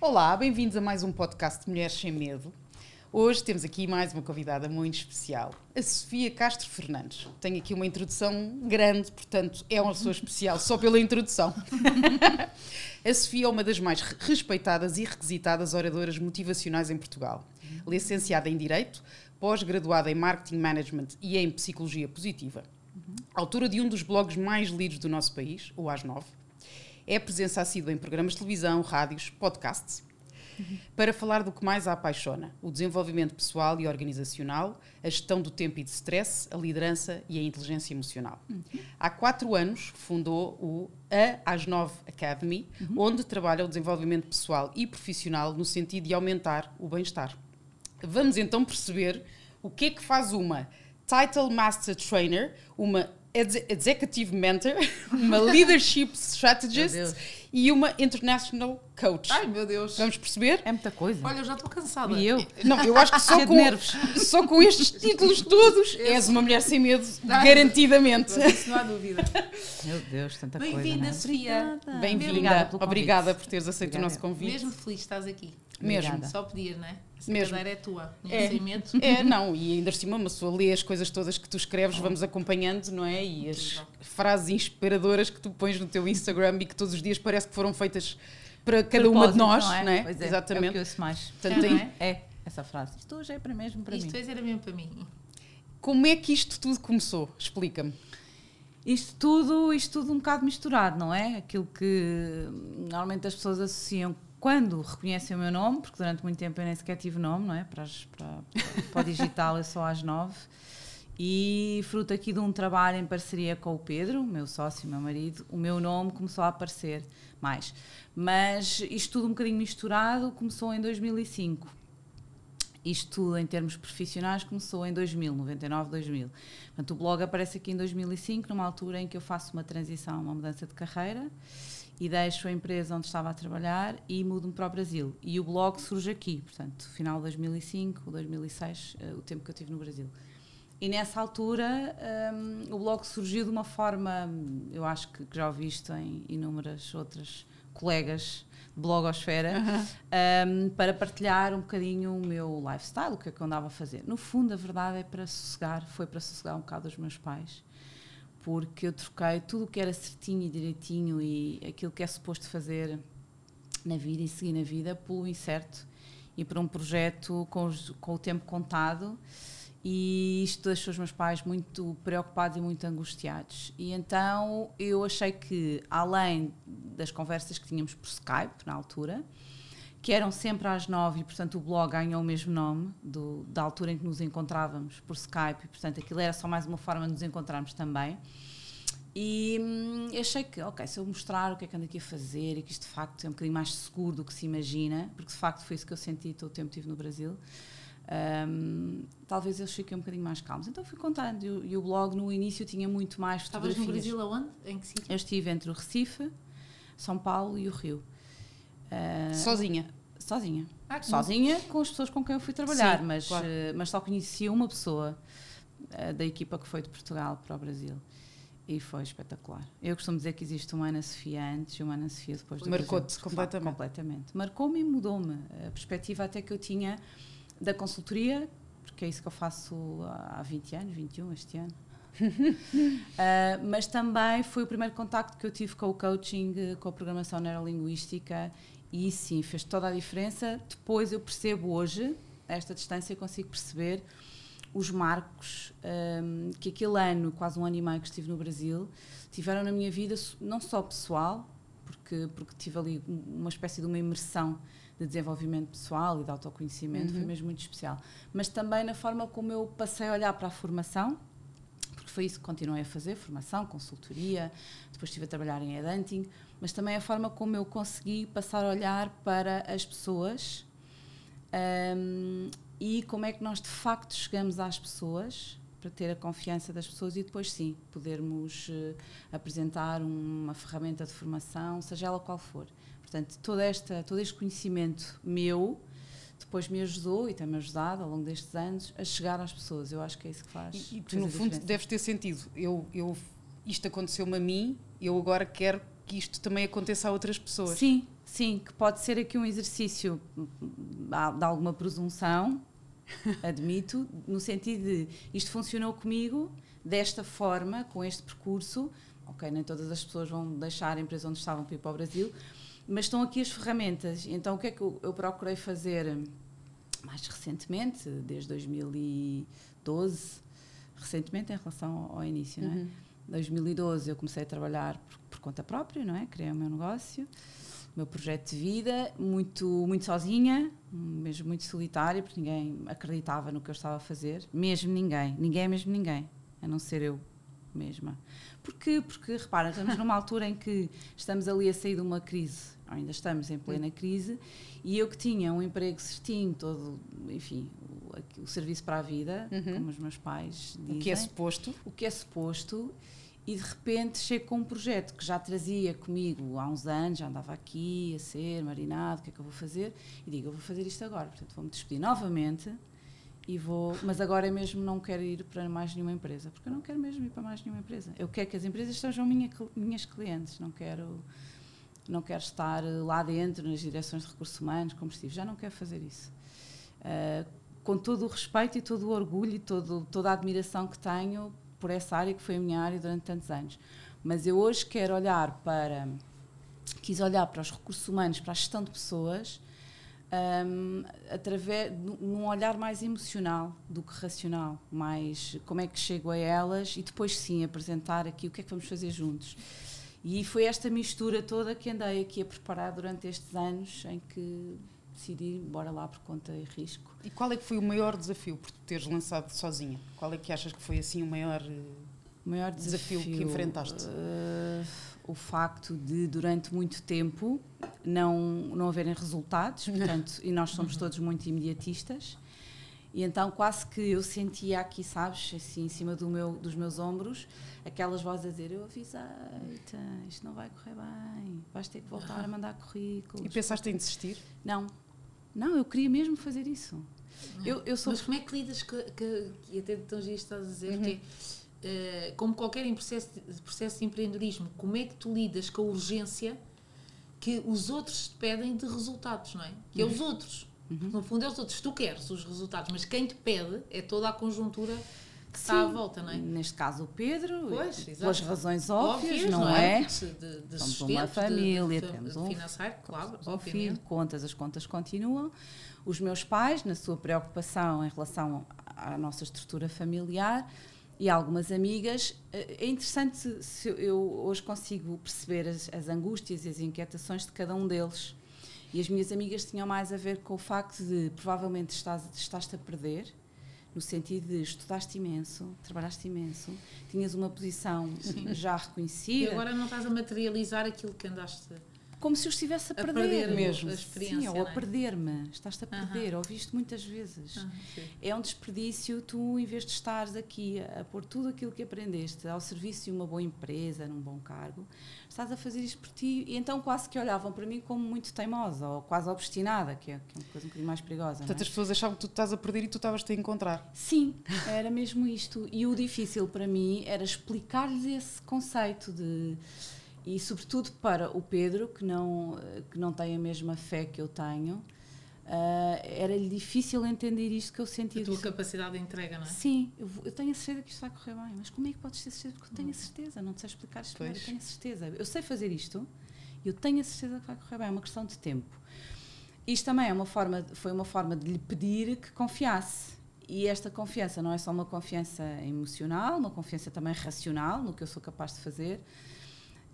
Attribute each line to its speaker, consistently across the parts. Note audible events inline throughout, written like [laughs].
Speaker 1: Olá, bem-vindos a mais um podcast de Mulheres Sem Medo. Hoje temos aqui mais uma convidada muito especial, a Sofia Castro Fernandes. Tenho aqui uma introdução grande, portanto é uma pessoa especial só pela introdução. [laughs] a Sofia é uma das mais respeitadas e requisitadas oradoras motivacionais em Portugal. Licenciada em Direito, pós-graduada em Marketing Management e em Psicologia Positiva. Autora de um dos blogs mais lidos do nosso país, o AS 9. É presença assídua em programas de televisão, rádios, podcasts para falar do que mais a apaixona: o desenvolvimento pessoal e organizacional, a gestão do tempo e de stress, a liderança e a inteligência emocional. Uhum. Há quatro anos fundou o A às 9 Academy, uhum. onde trabalha o desenvolvimento pessoal e profissional no sentido de aumentar o bem-estar. Vamos então perceber o que é que faz uma Title Master Trainer, uma Executive Mentor, [laughs] uma Leadership Strategist e uma International Coach.
Speaker 2: Ai, meu Deus.
Speaker 1: Vamos perceber?
Speaker 3: É muita coisa.
Speaker 2: Olha, eu já estou cansada.
Speaker 3: E eu?
Speaker 1: Não, eu acho que [laughs] só, com, só com estes títulos todos és uma mulher sem medo, garantidamente.
Speaker 2: Isso não há dúvida. [laughs]
Speaker 3: Meu Deus, tanta coisa.
Speaker 2: Bem-vinda,
Speaker 3: é?
Speaker 2: Sofia.
Speaker 1: Bem-vinda. Obrigada por teres aceito Obrigada. o nosso convite.
Speaker 2: Mesmo feliz estás aqui.
Speaker 1: Mesmo.
Speaker 2: Obrigada. Só pedias, não é? Essa
Speaker 1: Mesmo.
Speaker 2: cadeira é tua. Não
Speaker 1: é.
Speaker 2: sem medo.
Speaker 1: É, não. E ainda por cima, uma pessoa lê as coisas todas que tu escreves, vamos acompanhando, não é? E as frases inspiradoras que tu pões no teu Instagram e que todos os dias parece que foram feitas para cada uma de nós,
Speaker 3: não é?
Speaker 1: Não é?
Speaker 3: Pois é,
Speaker 1: Exatamente.
Speaker 3: É o que eu ouço mais.
Speaker 1: Portanto,
Speaker 2: é,
Speaker 3: É, essa frase. Isto hoje é para mesmo para
Speaker 2: Isto
Speaker 3: mim.
Speaker 2: hoje era mesmo para mim.
Speaker 1: Como é que isto tudo começou? Explica-me.
Speaker 3: Isto tudo, isto tudo um bocado misturado, não é? Aquilo que normalmente as pessoas associam quando reconhecem o meu nome, porque durante muito tempo eu nem sequer tive nome, não é? Para, as- para, para o digital é só às nove. E fruto aqui de um trabalho em parceria com o Pedro, meu sócio, meu marido, o meu nome começou a aparecer mais. Mas isto tudo um bocadinho misturado começou em 2005. Isto tudo em termos profissionais começou em 2000, 99, 2000. Portanto, o blog aparece aqui em 2005, numa altura em que eu faço uma transição, uma mudança de carreira e deixo a empresa onde estava a trabalhar e mudo-me para o Brasil. E o blog surge aqui, portanto, final de 2005, 2006, eh, o tempo que eu tive no Brasil. E nessa altura hum, o blog surgiu de uma forma, eu acho que que já ouviste em inúmeras outras colegas de blogosfera, hum, para partilhar um bocadinho o meu lifestyle, o que é que eu andava a fazer. No fundo, a verdade é para sossegar, foi para sossegar um bocado os meus pais, porque eu troquei tudo o que era certinho e direitinho e aquilo que é suposto fazer na vida e seguir na vida pelo incerto e por um projeto com, os- com o tempo contado e isto deixou os meus pais muito preocupados e muito angustiados. E então eu achei que, além das conversas que tínhamos por Skype na altura, que eram sempre às nove e, portanto, o blog ganhou o mesmo nome do, da altura em que nos encontrávamos por Skype, e, portanto, aquilo era só mais uma forma de nos encontrarmos também. E hum, achei que, ok, se eu mostrar o que é que ando aqui a fazer e que isto de facto é um bocadinho mais seguro do que se imagina, porque de facto foi isso que eu senti todo o tempo que estive no Brasil, hum, talvez eles fiquem um bocadinho mais calmos. Então fui contando e, o- e o blog no início tinha muito mais
Speaker 2: Estavas no. Brasil aonde? Em que sítio?
Speaker 3: Eu estive entre o Recife, São Paulo e o Rio. Ah,
Speaker 1: Sozinha.
Speaker 3: sozinha.
Speaker 2: Ah,
Speaker 3: Sozinha com as pessoas com quem eu fui trabalhar,
Speaker 1: Sim,
Speaker 3: mas,
Speaker 1: claro.
Speaker 3: eh, mas só conhecia uma pessoa eh, da equipa que foi de Portugal para o Brasil. E foi espetacular. Eu costumo dizer que existe uma Ana Sofia antes e uma Ana Sofia depois do
Speaker 1: Marcou-te completamente.
Speaker 3: Completamente. Marcou-me e mudou-me. A perspectiva até que eu tinha da consultoria, porque é isso que eu faço há 20 anos, 21 este ano. Uh, [laughs] mas também foi o primeiro contacto que eu tive com o coaching, com a programação neurolinguística e sim, fez toda a diferença. Depois eu percebo hoje, a esta distância, consigo perceber os marcos um, que aquele ano, quase um ano e meio que estive no Brasil, tiveram na minha vida, não só pessoal, porque, porque tive ali uma espécie de uma imersão de desenvolvimento pessoal e de autoconhecimento, foi mesmo muito especial. Mas também na forma como eu passei a olhar para a formação, foi isso que continuei a fazer, formação, consultoria, depois estive a trabalhar em headhunting, mas também a forma como eu consegui passar a olhar para as pessoas um, e como é que nós de facto chegamos às pessoas para ter a confiança das pessoas e depois sim podermos uh, apresentar uma ferramenta de formação, seja ela qual for. Portanto, toda esta, todo este conhecimento meu depois me ajudou e tem-me ajudado ao longo destes anos a chegar às pessoas. Eu acho que é isso que faz.
Speaker 1: E, e tu, no fundo,
Speaker 3: diferença.
Speaker 1: deves ter sentido. Eu, eu, isto aconteceu-me a mim, eu agora quero que isto também aconteça a outras pessoas.
Speaker 3: Sim, sim, que pode ser aqui um exercício de alguma presunção, [laughs] admito, no sentido de isto funcionou comigo desta forma, com este percurso. Ok, nem todas as pessoas vão deixar a empresa onde estavam para ir para o Brasil, mas estão aqui as ferramentas. Então, o que é que eu, eu procurei fazer mais recentemente, desde 2012, recentemente em relação ao, ao início, não é?
Speaker 1: Uhum.
Speaker 3: 2012 eu comecei a trabalhar por, por conta própria, não é? Criei o meu negócio, o meu projeto de vida, muito, muito sozinha, mesmo muito solitária, porque ninguém acreditava no que eu estava a fazer, mesmo ninguém, ninguém é mesmo ninguém, a não ser eu mesma. Porquê? Porque, repara, estamos numa [laughs] altura em que estamos ali a sair de uma crise, ainda estamos em plena crise, e eu que tinha um emprego certinho, todo, enfim, o, o serviço para a vida,
Speaker 1: Uhum.
Speaker 3: como os meus pais dizem
Speaker 1: O que é suposto.
Speaker 3: o que é suposto e de repente chego com um projeto que já trazia comigo há uns anos, já andava aqui a ser marinado, o que é que eu vou fazer? E digo, eu vou fazer isto agora, portanto vou-me despedir novamente e vou, mas agora mesmo não quero ir para mais nenhuma empresa, porque eu não quero mesmo ir para mais nenhuma empresa. Eu quero que as empresas sejam minha, minhas clientes, não quero não quero estar lá dentro nas direções de recursos humanos, como estive, já não quero fazer isso. Ah, com todo o respeito e todo o orgulho e todo, toda a admiração que tenho por essa área que foi a minha área durante tantos anos. Mas eu hoje quero olhar para. Quis olhar para os recursos humanos, para a gestão de pessoas, hum, através, num- num olhar mais emocional do que racional. Mais como é que chego a elas e depois sim apresentar aqui o que é que vamos fazer juntos. E foi esta mistura toda que andei aqui a preparar durante estes anos em que decidi, bora lá por conta e risco.
Speaker 1: E qual é que foi o maior desafio por teres lançado sozinha? Qual é que achas que foi assim o maior. eh,
Speaker 3: O maior
Speaker 1: Desafio
Speaker 3: desafio,
Speaker 1: que enfrentaste?
Speaker 3: eh, o facto de, durante muito tempo, não, não haverem resultados, portanto, e nós somos todos muito imediatistas, e então quase que eu sentia aqui, sabes, assim, em cima do meu, dos meus ombros, aquelas vozes a dizer, eu avisei-te, isto não vai correr bem, vais ter que voltar a mandar currículos.
Speaker 1: E pensaste em desistir?
Speaker 3: Não, não, eu queria mesmo fazer isso. Eu, eu sou
Speaker 2: Mas como é que lidas com, que, e até tão giro estás a dizer
Speaker 1: Uhum.
Speaker 2: que eh, como qualquer em processo de, processo de empreendedorismo, como é que tu lidas com a urgência que os outros te pedem de resultados, não é? Que é
Speaker 1: Uhum.
Speaker 2: os outros. No fundo os outros. Tu queres os resultados, mas quem te pede é toda a conjuntura que está à
Speaker 3: Sim.
Speaker 2: volta, não é?
Speaker 3: Neste caso o Pedro,
Speaker 2: Pois,
Speaker 3: pelas razões óbvias, não,
Speaker 2: é?
Speaker 3: é?
Speaker 2: De, de, sustento,
Speaker 3: uma família,
Speaker 2: de, de,
Speaker 3: temos um-
Speaker 2: financeiro, claro,
Speaker 3: um filho, contas, as contas continuam. Os meus pais, na sua preocupação em relação à nossa estrutura familiar, e algumas amigas, eh, é interessante se eu hoje consigo perceber as, as angústias e as inquietações de cada um deles. E as minhas amigas tinham mais a ver com o facto de provavelmente estás, estás-te a perder, no sentido de estudaste imenso, trabalhaste imenso, tinhas uma posição já
Speaker 2: E
Speaker 3: reconhecida,
Speaker 2: agora não estás a materializar aquilo que andaste
Speaker 3: como se eu estivesse a
Speaker 2: a
Speaker 3: perder,
Speaker 2: perder
Speaker 1: mesmo.
Speaker 2: a experiência.
Speaker 3: Sim, ou
Speaker 2: não
Speaker 3: a
Speaker 2: é?
Speaker 3: perder-me. Estás-te a perder. Ouviste muitas vezes. É um desperdício tu, em vez de estares aqui a, pôr tudo aquilo que aprendeste ao serviço de uma boa empresa, num bom cargo, estás a fazer isto por ti. E então quase que olhavam para mim como muito teimosa ou quase obstinada, que é, que é uma coisa um bocadinho mais perigosa. não é?
Speaker 1: Portanto, as pessoas achavam que tu estás a perder e tu estavas-te a encontrar.
Speaker 3: Sim, era mesmo isto. E o difícil para mim era explicar-lhes esse conceito de. E, sobretudo, para o Pedro, que não, que não tem a mesma fé que eu tenho, ah, era-lhe difícil entender isto que eu sentia.
Speaker 2: A tua capacidade de entrega, não é?
Speaker 3: Sim, eu, eu tenho a certeza que isto vai correr bem, mas como é que podes ter certeza? Porque eu tenho a certeza, não te sei explicar isto, eu tenho a certeza. Eu sei fazer isto e eu tenho a certeza que vai correr bem, é uma questão de tempo. Isto também é uma forma, foi uma forma de lhe pedir que confiasse. E esta confiança não é só uma confiança emocional, uma confiança também racional no que eu sou capaz de fazer,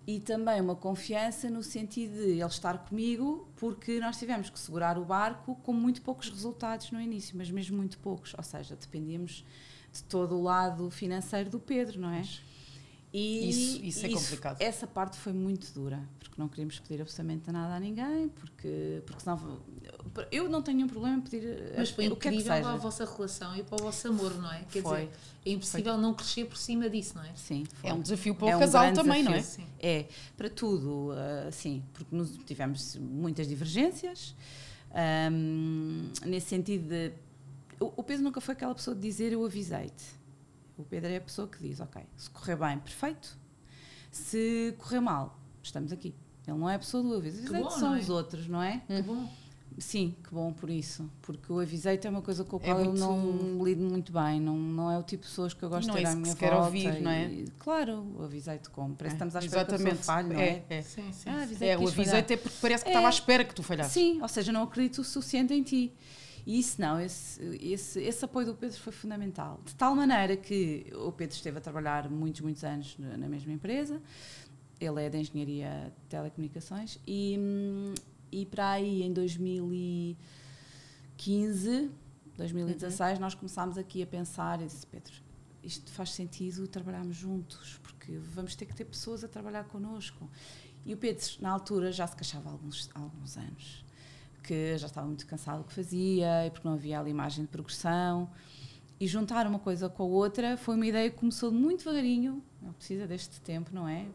Speaker 3: e também uma confiança no sentido de ele estar comigo, porque nós tivemos que segurar o barco com muito poucos resultados no início, mas mesmo muito poucos, ou seja, dependíamos de todo o lado financeiro do Pedro, não é? E
Speaker 1: Isso- isso é complicado.
Speaker 3: Essa parte foi muito dura, porque não queríamos pedir absolutamente nada a ninguém, porque, porque senão. Eu não tenho nenhum problema em pedir
Speaker 2: Mas foi
Speaker 3: o que é que seja.
Speaker 2: a vossa relação e para o vosso amor, não é? Quer
Speaker 3: Foi.
Speaker 2: dizer, é impossível não crescer por cima disso, não é?
Speaker 3: Sim, foi.
Speaker 1: É um desafio para o
Speaker 3: É um
Speaker 1: casal também, não é?
Speaker 3: desafio.
Speaker 2: Sim.
Speaker 3: É, para tudo, ah, sim, porque nos tivemos muitas divergências, ahm, nesse sentido de. O, o Pedro nunca foi aquela pessoa de dizer eu avisei-te. O Pedro é a pessoa que diz, ok, se correr bem, perfeito. Se correr mal, estamos aqui. Ele não é a pessoa do aviso.
Speaker 2: Que
Speaker 3: Avisei
Speaker 2: bom,
Speaker 3: são
Speaker 2: é?
Speaker 3: os outros, não é?
Speaker 2: Que bom.
Speaker 3: Sim, que bom por isso. Porque o aviseito é uma coisa com a
Speaker 1: É
Speaker 3: qual
Speaker 1: muito-
Speaker 3: eu não lido muito bem. Não, não é o tipo de pessoas que eu gosto
Speaker 1: Não
Speaker 3: de
Speaker 1: é
Speaker 3: ter à
Speaker 1: isso que
Speaker 3: minha
Speaker 1: se quer
Speaker 3: volta.
Speaker 1: ouvir, não é?
Speaker 3: e- claro, o aviseito como. Parece que estamos à
Speaker 1: É,
Speaker 3: espera que a pessoa falhe, não é?
Speaker 1: é.
Speaker 2: Sim, sim.
Speaker 3: Ah,
Speaker 2: sim.
Speaker 3: avisei
Speaker 1: É,
Speaker 3: que
Speaker 1: o
Speaker 3: quis falhar.
Speaker 1: avisei até porque parece que
Speaker 3: É.
Speaker 1: estava à espera que tu falhasses.
Speaker 3: Sim, ou seja, não acredito o suficiente em ti. E isso não, esse, esse, esse apoio do Pedro foi fundamental. De tal maneira que o Pedro esteve a trabalhar muitos, muitos anos na mesma empresa. Ele é de Engenharia de Telecomunicações. E, e para aí, em 2015, 2016, nós começámos aqui a pensar. Eu disse, Pedro, isto faz sentido trabalharmos juntos, porque vamos ter que ter pessoas a trabalhar connosco. E o Pedro, na altura, já se queixava há alguns, há alguns anos que já estava muito cansado do que fazia e porque não havia ali imagem de progressão. E juntar uma coisa com a outra foi uma ideia que começou muito devagarinho. Não precisa deste tempo, não é?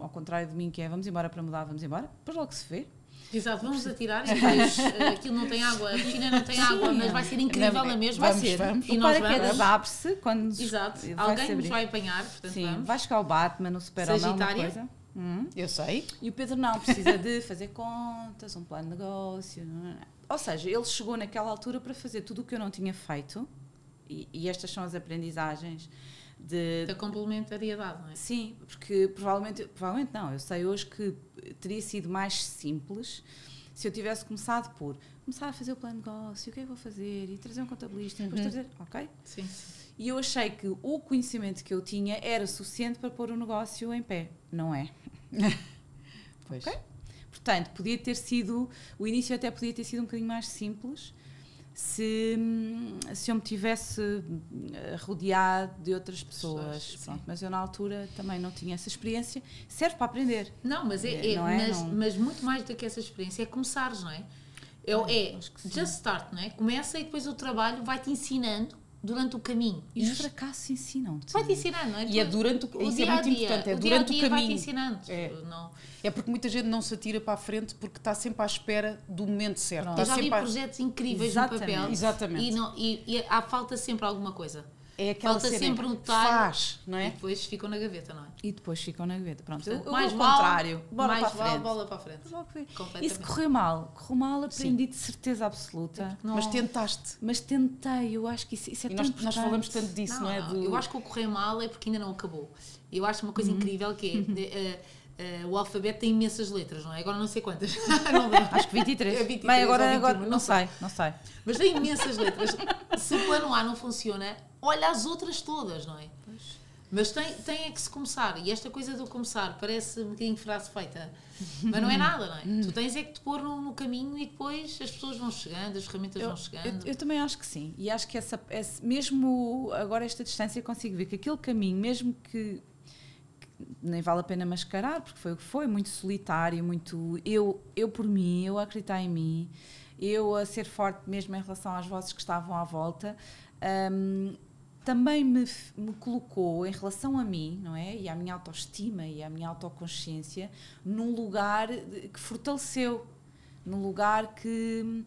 Speaker 3: Ao contrário de mim, que é vamos embora para mudar, vamos embora. Depois logo se vê.
Speaker 2: Exato, vamos atirar e [laughs] depois eh, aquilo não tem água, a piscina não tem água, mas vai ser incrível
Speaker 1: Não,
Speaker 2: na mesma.
Speaker 1: vamos, vamos.
Speaker 2: E
Speaker 3: o
Speaker 2: nós vamos.
Speaker 3: abre-se quando
Speaker 2: Exato,
Speaker 3: vai
Speaker 2: alguém nos vai apanhar, portanto
Speaker 3: Sim,
Speaker 2: vamos.
Speaker 3: vai chegar o Batman, o super-homem, uma
Speaker 2: Sagitária.
Speaker 3: coisa. Hum.
Speaker 1: Eu sei.
Speaker 3: E o Pedro não, precisa de fazer contas, um plano de negócio. não? Ou seja, ele chegou naquela altura para fazer tudo o que eu não tinha feito, e, e estas são as aprendizagens de.
Speaker 2: Da complementariedade, não é?
Speaker 3: Sim, porque provavelmente, provavelmente não, eu sei hoje que teria sido mais simples se eu tivesse começado por começar a fazer o plano de negócio, o que é que vou fazer, e trazer um contabilista, e depois trazer. Ok?
Speaker 2: Sim, sim.
Speaker 3: E eu achei que o conhecimento que eu tinha era suficiente para pôr o negócio em pé. Não é? [laughs]
Speaker 1: Pois.
Speaker 3: Ok. Portanto, podia ter sido, o início até podia ter sido um bocadinho mais simples se, se eu me tivesse hum, rodeado de outras pessoas. Pronto, mas eu na altura também não tinha essa experiência. Serve para aprender.
Speaker 2: Não, mas, é,
Speaker 3: É,
Speaker 2: é-
Speaker 3: não é?
Speaker 2: mas,
Speaker 3: Não.
Speaker 2: mas muito mais do que essa experiência é começares, não é? É, o- é
Speaker 3: sim.
Speaker 2: just start, não é? Começa e depois o trabalho vai-te ensinando durante o caminho.
Speaker 3: E os fracassos ensinam-te.
Speaker 2: Vai-te ensinando, não é?
Speaker 1: E é durante o- isso é
Speaker 2: dia a
Speaker 1: muito
Speaker 2: dia,
Speaker 1: importante, é
Speaker 2: o
Speaker 1: durante o
Speaker 2: dia vai-te
Speaker 1: caminho.
Speaker 2: ensinando.
Speaker 1: É.
Speaker 2: Não,
Speaker 1: É porque muita gente não se atira para a frente porque está sempre à espera do momento certo.
Speaker 3: Pronto.
Speaker 2: eu
Speaker 1: Está
Speaker 2: já vi projetos incríveis
Speaker 3: Exatamente.
Speaker 2: no papel
Speaker 1: Exatamente.
Speaker 2: e, não, e, e há falta sempre alguma coisa.
Speaker 1: É aquela
Speaker 2: Falta sempre um detalhe.
Speaker 1: Faz, não
Speaker 2: E
Speaker 1: é?
Speaker 2: depois ficam na gaveta, não é?
Speaker 3: E depois ficam na gaveta. Pronto, eu,
Speaker 2: Portanto,
Speaker 3: eu
Speaker 2: mais vale-
Speaker 3: contrário. Bora
Speaker 2: mais
Speaker 3: para
Speaker 2: vale
Speaker 3: frente.
Speaker 2: bola para a frente.
Speaker 3: E se correu mal? Correu mal, aprendi de certeza absoluta.
Speaker 2: Não-
Speaker 1: Mas tentaste.
Speaker 3: Mas tentei, eu acho que isso, isso é
Speaker 1: E
Speaker 3: tão
Speaker 1: nós, nós falamos tanto disso, não, é? Do-
Speaker 2: Eu acho que o correr mal é porque ainda não acabou. Eu acho uma coisa
Speaker 3: Uhum.
Speaker 2: incrível que é de- eh, eh, o alfabeto tem imensas letras, não é? Agora não sei quantas. [laughs] não. [laughs]
Speaker 3: Acho que 23.
Speaker 2: É 23
Speaker 3: Bem, agora,
Speaker 2: ou 21,
Speaker 3: agora
Speaker 2: não
Speaker 3: não sei, não sei.
Speaker 2: Mas tem imensas letras. [laughs] Se o plano A não funciona, olha as outras todas, não é? Mas tem, tem é que se começar. E esta coisa do começar parece um bocadinho frase feita. Mas não é nada, não é? Tu tens é que te pôr no, no caminho e depois as pessoas vão chegando, as ferramentas
Speaker 3: Eu,
Speaker 2: vão chegando.
Speaker 3: eu- eu também acho que sim. E acho que essa, esse- mesmo agora esta distância eu consigo ver que aquele caminho, mesmo que nem vale a pena mascarar, porque foi o que foi, muito solitário, muito eu, eu por mim, eu a acreditar em mim, eu a ser forte mesmo em relação às vozes que estavam à volta. hum, também me, me colocou em relação a mim, não é? E à minha autoestima e à minha autoconsciência num lugar que fortaleceu, num lugar que,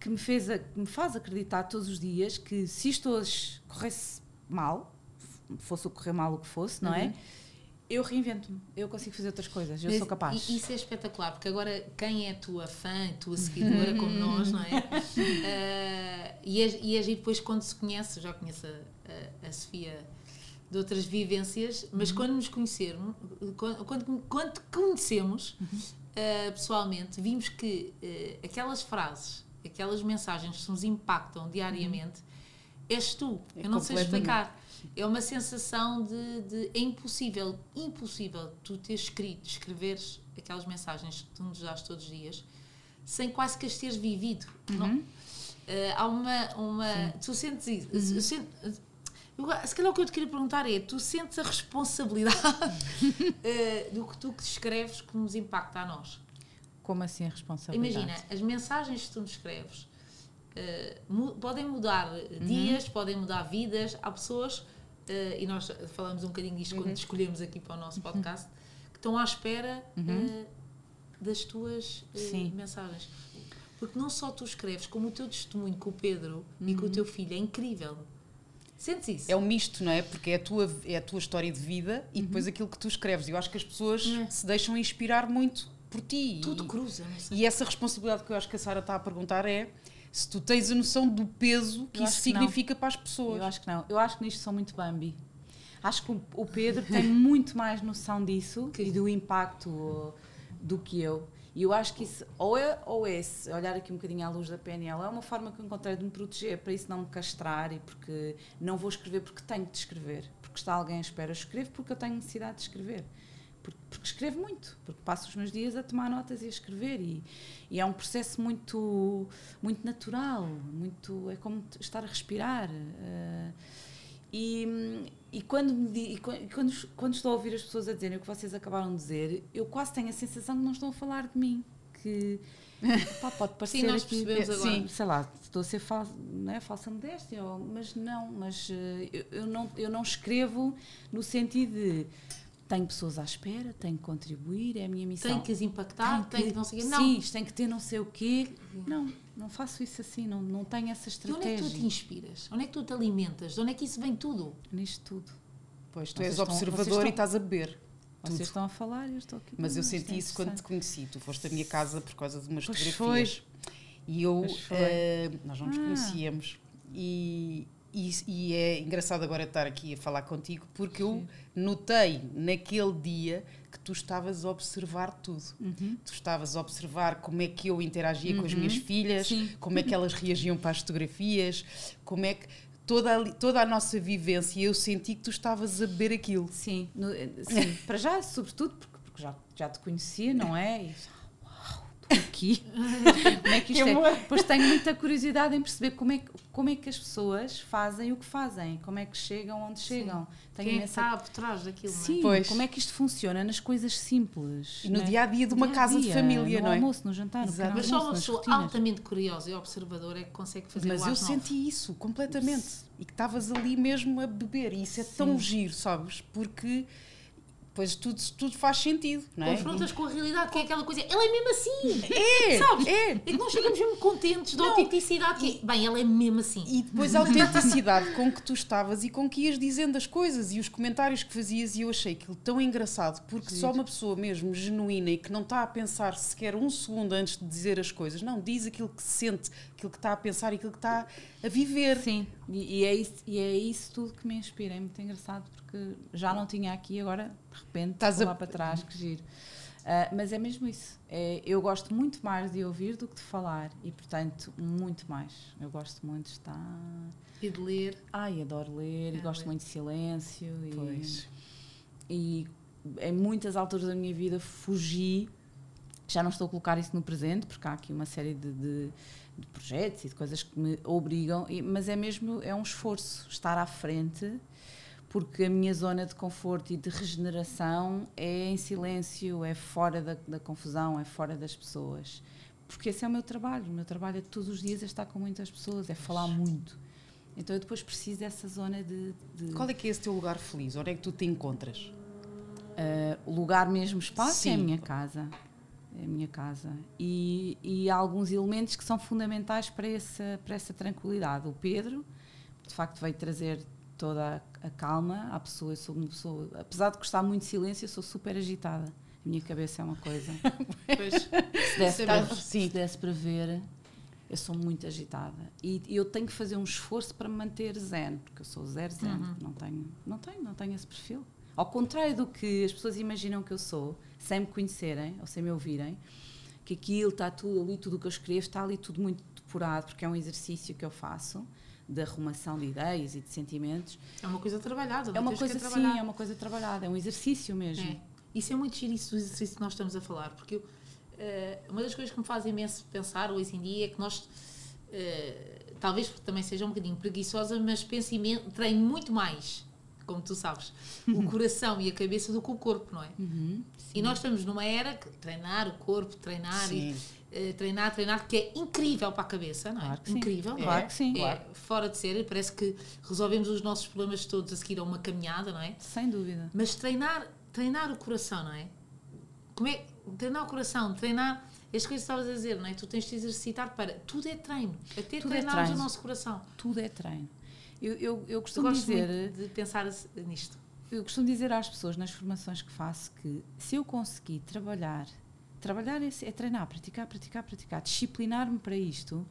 Speaker 3: que me, fez a- que me faz acreditar todos os dias que se isto hoje corresse mal, fosse o correr mal o que fosse, não é? Eu reinvento-me, eu consigo fazer outras coisas, eu
Speaker 2: Mas
Speaker 3: sou capaz.
Speaker 2: Isso é espetacular, porque agora quem é tua fã, tua seguidora, como nós, não é? Eh, [laughs] e, e giro depois quando se conhece, já conheço a, a- a Sofia de outras vivências, mas quando nos conhecermos, quando, quando, quando te conhecemos eh, pessoalmente, vimos que eh, aquelas frases, aquelas mensagens que nos impactam diariamente, és tu.
Speaker 1: É
Speaker 2: eu não sei explicar. É uma sensação de, de- É impossível, impossível tu teres escrito, escreveres aquelas mensagens que tu nos dás todos os dias sem quase que as teres vivido. Não? Eh, há uma. uma tu sentes isso. eu- se calhar o que eu te queria perguntar é: tu sentes a responsabilidade [laughs] eh, do que tu que escreves que nos impacta a nós?
Speaker 3: Como assim a responsabilidade?
Speaker 2: Imagina, as mensagens que tu nos escreves eh, podem mudar dias, podem mudar vidas. Há pessoas, eh, e nós falamos um bocadinho disto quando te escolhemos aqui para o nosso podcast, que estão à espera eh, das tuas mensagens. Porque não só tu escreves, como o teu testemunho com o Pedro e com o teu filho é incrível. Sentes isso?
Speaker 1: É um misto, não é? Porque é a tua, é a tua história de vida e depois aquilo que tu escreves. Eu acho que as pessoas
Speaker 2: É.
Speaker 1: se deixam inspirar muito por ti.
Speaker 2: Tudo cruza,
Speaker 1: e essa responsabilidade que eu acho que a Sara está a perguntar é se tu tens a noção do peso que
Speaker 3: Eu
Speaker 1: isso
Speaker 3: que
Speaker 1: significa para as pessoas.
Speaker 3: Eu acho que não. Eu acho que nisto sou muito Bambi. Acho que o, Pedro tem [laughs] muito mais noção disso
Speaker 2: Que-
Speaker 3: e do impacto do que eu. E eu acho que isso, ou é, ou é, se olhar aqui um bocadinho à luz da PNL, é uma forma que eu encontrei de me proteger, para isso não me castrar e porque não vou escrever porque tenho de escrever, porque está alguém à espera. Eu escrevo porque eu tenho necessidade de escrever. Porque, escrevo muito, porque passo os meus dias a tomar notas e a escrever e, e é um processo muito muito natural, muito é como estar a respirar. eh, e, e quando, me e quan- quando, quando estou a ouvir as pessoas a dizerem o que vocês acabaram de dizer, eu quase tenho a sensação que não estão a falar de mim. Que pá, pode [laughs] parecer
Speaker 2: nós
Speaker 3: aqui-
Speaker 2: percebemos
Speaker 3: é,
Speaker 2: agora.
Speaker 3: Sim, sei lá, estou a ser fal, não é, falsa modéstia, mas não, mas eh, eu, eu não, eu não escrevo no sentido de tenho pessoas à espera, tenho que contribuir, é a minha missão.
Speaker 2: Tem que as impactar, tem que não sei o quê.
Speaker 3: Sim,
Speaker 2: Não.
Speaker 3: isto tem que ter não sei o quê. Não, não faço isso assim, não, não tenho essa
Speaker 2: E onde é que tu te
Speaker 3: estratégia
Speaker 2: inspiras? Onde é que tu te alimentas? De onde é que isso vem tudo?
Speaker 3: nisto tudo.
Speaker 1: Pois tu
Speaker 3: Vocês
Speaker 1: és
Speaker 3: estão-
Speaker 1: observador
Speaker 3: estão-
Speaker 1: e estás a beber.
Speaker 3: Vocês
Speaker 1: Tudo.
Speaker 3: estão a falar e eu estou aqui.
Speaker 1: Mas eu senti
Speaker 3: é
Speaker 1: isso quando te conheci. Tu foste à minha casa por causa de umas
Speaker 3: Pois
Speaker 1: fotografias. E eu.
Speaker 3: Pois foi.
Speaker 1: eh, nós não nos
Speaker 3: Ah.
Speaker 1: conhecíamos. E, e, e é engraçado agora estar aqui a falar contigo porque eu notei naquele dia que tu estavas a observar tudo.
Speaker 3: Uhum.
Speaker 1: Tu estavas a observar como é que eu interagia com as minhas filhas,
Speaker 3: Sim.
Speaker 1: como é que elas reagiam para as fotografias, como é que. Toda a, toda a nossa vivência, eu senti que tu estavas a beber aquilo.
Speaker 3: Sim, no- eh, sim, [laughs] para já, sobretudo, porque, porque já, já te conhecia, não é? E, aqui. [laughs] como é que isto
Speaker 1: Que
Speaker 3: é? Pois tenho muita curiosidade em perceber como é, que, como é que as pessoas fazem o que fazem, como é que chegam onde chegam. Tenho
Speaker 2: Quem é
Speaker 3: imensa-
Speaker 2: está por trás daquilo, não é?
Speaker 3: Sim,
Speaker 1: Pois.
Speaker 3: como é que isto funciona nas coisas simples.
Speaker 1: E no
Speaker 3: não é?
Speaker 1: dia a dia de
Speaker 3: No
Speaker 1: uma casa de
Speaker 3: dia-a-dia,
Speaker 1: família,
Speaker 3: no
Speaker 1: não é?
Speaker 3: almoço, no jantar, no
Speaker 1: Exato.
Speaker 2: Mas só uma pessoa altamente curiosa e observadora é que consegue fazer
Speaker 1: Mas
Speaker 2: o
Speaker 1: eu
Speaker 2: novo.
Speaker 1: senti isso completamente. E que estavas ali mesmo a beber. E isso é tão
Speaker 3: Sim.
Speaker 1: giro, sabes? Porque depois tudo, tudo faz sentido, não é?
Speaker 2: Confrontas com a realidade, que é aquela coisa, ela é mesmo assim!
Speaker 1: É, [laughs]
Speaker 2: Sabes?
Speaker 1: é.
Speaker 2: É que nós ficamos mesmo contentes da
Speaker 1: Não.
Speaker 2: autenticidade, que é, bem, ela é mesmo assim.
Speaker 1: E depois a autenticidade com que tu estavas e com que ias dizendo as coisas e os comentários que fazias, e eu achei aquilo tão engraçado, porque só uma pessoa mesmo genuína e que não está a pensar sequer um segundo antes de dizer as coisas, não, diz aquilo que sente, aquilo que está a pensar e aquilo que está a viver.
Speaker 3: Sim, e, e é isso, e é isso tudo que me inspira. É muito engraçado porque já não tinha aqui, agora de repente
Speaker 1: Estás a-
Speaker 3: lá para trás, que giro. Ah, mas é mesmo isso. É, eu gosto muito mais de ouvir do que de falar e, portanto, muito mais. Eu gosto muito de estar.
Speaker 2: E de ler.
Speaker 3: Ai, adoro ler e
Speaker 2: Ah,
Speaker 3: gosto
Speaker 2: ler.
Speaker 3: muito de silêncio. E,
Speaker 1: Pois.
Speaker 3: e em muitas alturas da minha vida fugi. Já não estou a colocar isso no presente, porque há aqui uma série de, de- de projetos e de coisas que me obrigam, mas é mesmo é um esforço estar à frente, porque a minha zona de conforto e de regeneração é em silêncio, é fora da, da confusão, é fora das pessoas. Porque esse é o meu trabalho. O meu trabalho é todos os dias é estar com muitas pessoas, é falar muito. Então eu depois preciso dessa zona de, de-
Speaker 1: Qual é que é esse teu lugar feliz? Onde é que tu te encontras?
Speaker 3: Uh, o lugar mesmo espaço é a
Speaker 1: Sim.
Speaker 3: minha casa. É a minha casa. E, e há alguns elementos que são fundamentais para essa, para essa tranquilidade. O Pedro, de facto, veio trazer toda a, a calma à pessoa. Eu sou uma pessoa, apesar de gostar muito de silêncio, eu sou super agitada. A minha cabeça é uma coisa. [laughs]
Speaker 2: Pois,
Speaker 3: Se desse,
Speaker 2: Sabemos.
Speaker 3: para, se desse para ver, eu sou muito agitada. E eu tenho que fazer um esforço para me manter zen, porque eu sou zero zen.
Speaker 2: Uhum.
Speaker 3: Não, tenho, não, tenho, não tenho esse perfil. Ao contrário do que as pessoas imaginam que eu sou, sem me conhecerem ou sem me ouvirem, que aquilo está tudo ali, tudo o que eu escrevo está ali tudo muito depurado, porque é um exercício que eu faço de arrumação de ideias e de sentimentos.
Speaker 2: é uma coisa trabalhada.
Speaker 3: É uma
Speaker 2: tens
Speaker 3: coisa sim, é uma coisa trabalhada, é um exercício mesmo.
Speaker 2: É. Isso é muito giro, isso do exercício que nós estamos a falar, porque eu, eh, uma das coisas que me faz imenso pensar hoje em dia é que nós, eh, talvez também seja um bocadinho preguiçosa, mas penso imenso, treino muito mais, como tu sabes, o [laughs] coração e a cabeça do que o corpo, não é?
Speaker 3: Uhum,
Speaker 2: E nós estamos numa era que treinar o corpo, treinar e
Speaker 1: Sim.
Speaker 2: eh, treinar, treinar, que é incrível para a cabeça, não é?
Speaker 3: Claro que sim.
Speaker 2: incrível. não é?
Speaker 3: Claro que sim.
Speaker 2: É fora de série, parece que resolvemos os nossos problemas todos a seguir a uma caminhada, não é?
Speaker 3: Sem dúvida.
Speaker 2: Mas treinar, treinar o coração, não é? Como é? Treinar o coração, treinar as coisas que estavas a dizer, não é? Tu tens de exercitar para. Tudo é treino. Até
Speaker 3: Tudo é
Speaker 2: treinarmos
Speaker 3: treino.
Speaker 2: o nosso coração.
Speaker 3: tudo é treino. Eu, eu, eu
Speaker 2: Eu
Speaker 3: costumo
Speaker 2: gosto
Speaker 3: dizer.
Speaker 2: muito de pensar nisto.
Speaker 3: Eu costumo dizer às pessoas nas formações que faço que se eu conseguir trabalhar, trabalhar é, é treinar, praticar, praticar, praticar, disciplinar-me para isto,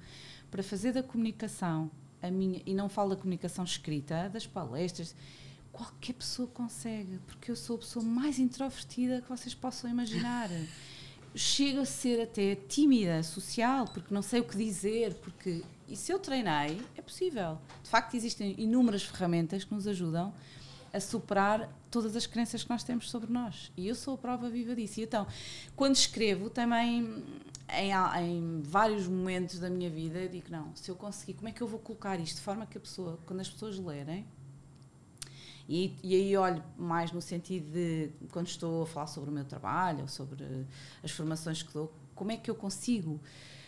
Speaker 3: para fazer da comunicação a minha, e não falo da comunicação escrita, das palestras, qualquer pessoa consegue, porque eu sou a pessoa mais introvertida que vocês possam imaginar. [laughs] Chego a ser até tímida, social, porque não sei o que dizer, porque e se eu treinei, é possível. De facto, existem inúmeras ferramentas que nos ajudam a superar todas as crenças que nós temos sobre nós. E eu sou a prova viva disso. E então, quando escrevo, também em, em, vários momentos da minha vida, digo: não, se eu conseguir, como é que eu vou colocar isto de forma que a pessoa, quando as pessoas lerem, e, e aí olho mais no sentido de quando estou a falar sobre o meu trabalho, ou sobre as formações que dou, como é que eu consigo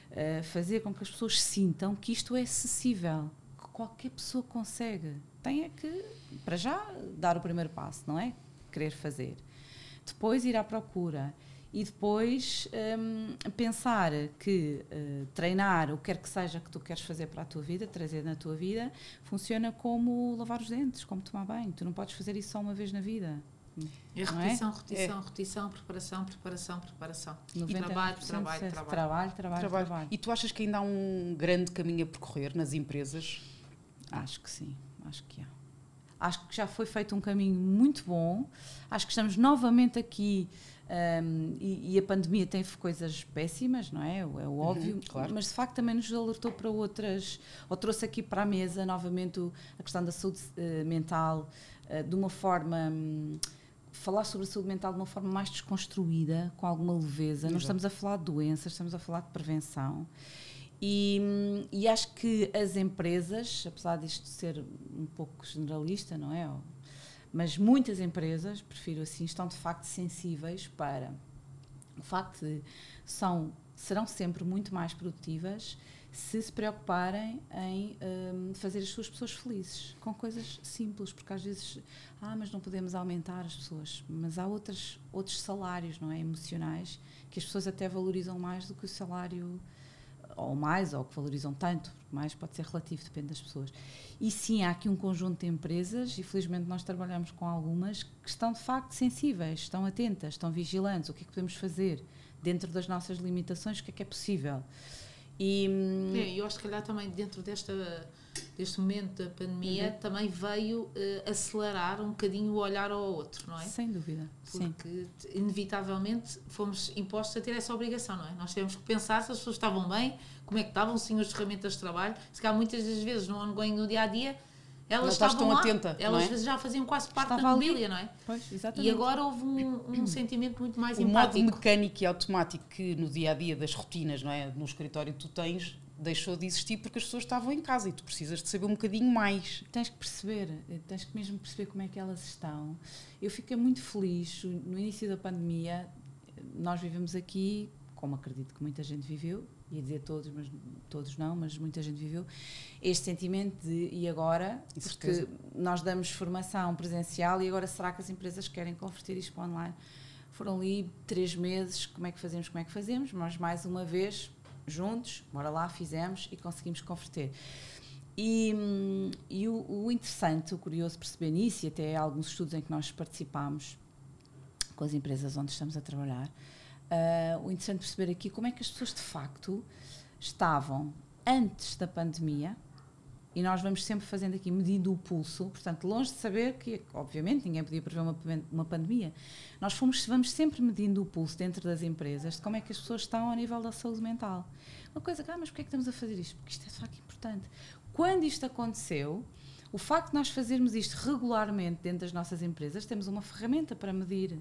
Speaker 3: uh, fazer com que as pessoas sintam que isto é acessível, que qualquer pessoa consegue. Tem é que, para já, dar o primeiro passo, não é? Querer fazer. Depois ir à procura e depois um, pensar que uh, treinar o que quer que seja que tu queres fazer para a tua vida, trazer na tua vida, funciona como lavar os dentes, como tomar banho. Tu não podes fazer isso só uma vez na vida.
Speaker 2: É repetição, é? repetição, é. repetição, preparação, preparação, preparação. E trabalho, trabalho, trabalho,
Speaker 3: trabalho. Trabalho, trabalho, trabalho.
Speaker 1: E tu achas que ainda há um grande caminho a percorrer nas empresas?
Speaker 3: Acho que sim, acho que há. Acho que já foi feito um caminho muito bom. Acho que estamos novamente aqui um, e, e, a pandemia tem coisas péssimas, não é? É o óbvio,
Speaker 1: uhum, claro.
Speaker 3: mas de facto também nos alertou para outras, ou trouxe aqui para a mesa novamente o, a questão da saúde uh, mental uh, de uma forma. Um, falar sobre a saúde mental de uma forma mais desconstruída, com alguma leveza. Exato. Não estamos a falar de doenças, estamos a falar de prevenção. E, e, acho que as empresas, apesar disto ser um pouco generalista, não é? Mas muitas empresas, prefiro assim, estão de facto sensíveis para o facto de são, serão sempre muito mais produtivas se se preocuparem em um, fazer as suas pessoas felizes com coisas simples, porque às vezes, ah, mas não podemos aumentar as pessoas, mas há outras, outros salários, não é, emocionais, que as pessoas até valorizam mais do que o salário ou mais, ou que valorizam tanto, mais pode ser relativo, depende das pessoas. E sim, há aqui um conjunto de empresas, e felizmente nós trabalhamos com algumas, que estão de facto sensíveis, estão atentas, estão vigilantes, o que é que podemos fazer dentro das nossas limitações, o que é que é possível.
Speaker 2: E é, eu acho que calhar também dentro desta, deste momento da pandemia uhum. também veio uh, acelerar um bocadinho o olhar ao outro, não é?
Speaker 3: Sem dúvida.
Speaker 2: Porque Sim. inevitavelmente fomos impostos a ter essa obrigação, não é? Nós tivemos que pensar se as pessoas estavam bem, como é que estavam, sim, as ferramentas de trabalho. Se calhar muitas das vezes no ongoing, no dia a dia, elas estavam lá,
Speaker 1: atenta,
Speaker 2: elas
Speaker 1: é?
Speaker 2: já faziam quase parte Estava da mobília, não é?
Speaker 3: Pois, exatamente.
Speaker 2: E agora houve um, um sentimento muito mais
Speaker 1: o
Speaker 2: empático.
Speaker 1: O modo mecânico e automático que no dia a dia das rotinas, não é, no escritório tu tens, deixou de existir porque as pessoas estavam em casa e tu precisas de saber um bocadinho mais.
Speaker 3: Tens que perceber, tens que mesmo perceber como é que elas estão. Eu fiquei muito feliz no início da pandemia. Nós vivemos aqui, como acredito que muita gente viveu, ia dizer todos, mas todos não, mas muita gente viveu, este sentimento de e agora, porque nós damos formação presencial e agora será que as empresas querem converter isto para online? Foram ali três meses, como é que fazemos, como é que fazemos, mas mais uma vez, juntos, bora lá, fizemos e conseguimos converter. E, e o, o, interessante, o curioso perceber nisso, e até alguns estudos em que nós participámos com as empresas onde estamos a trabalhar, Uh, o interessante perceber aqui como é que as pessoas de facto estavam antes da pandemia e nós vamos sempre fazendo aqui, medindo o pulso, portanto, longe de saber que, obviamente, ninguém podia prever uma, uma pandemia, nós fomos, vamos sempre medindo o pulso dentro das empresas de como é que as pessoas estão ao nível da saúde mental. Uma coisa ah, mas porquê é que estamos a fazer isto? Porque isto é de facto importante. Quando isto aconteceu, o facto de nós fazermos isto regularmente dentro das nossas empresas, temos uma ferramenta para medir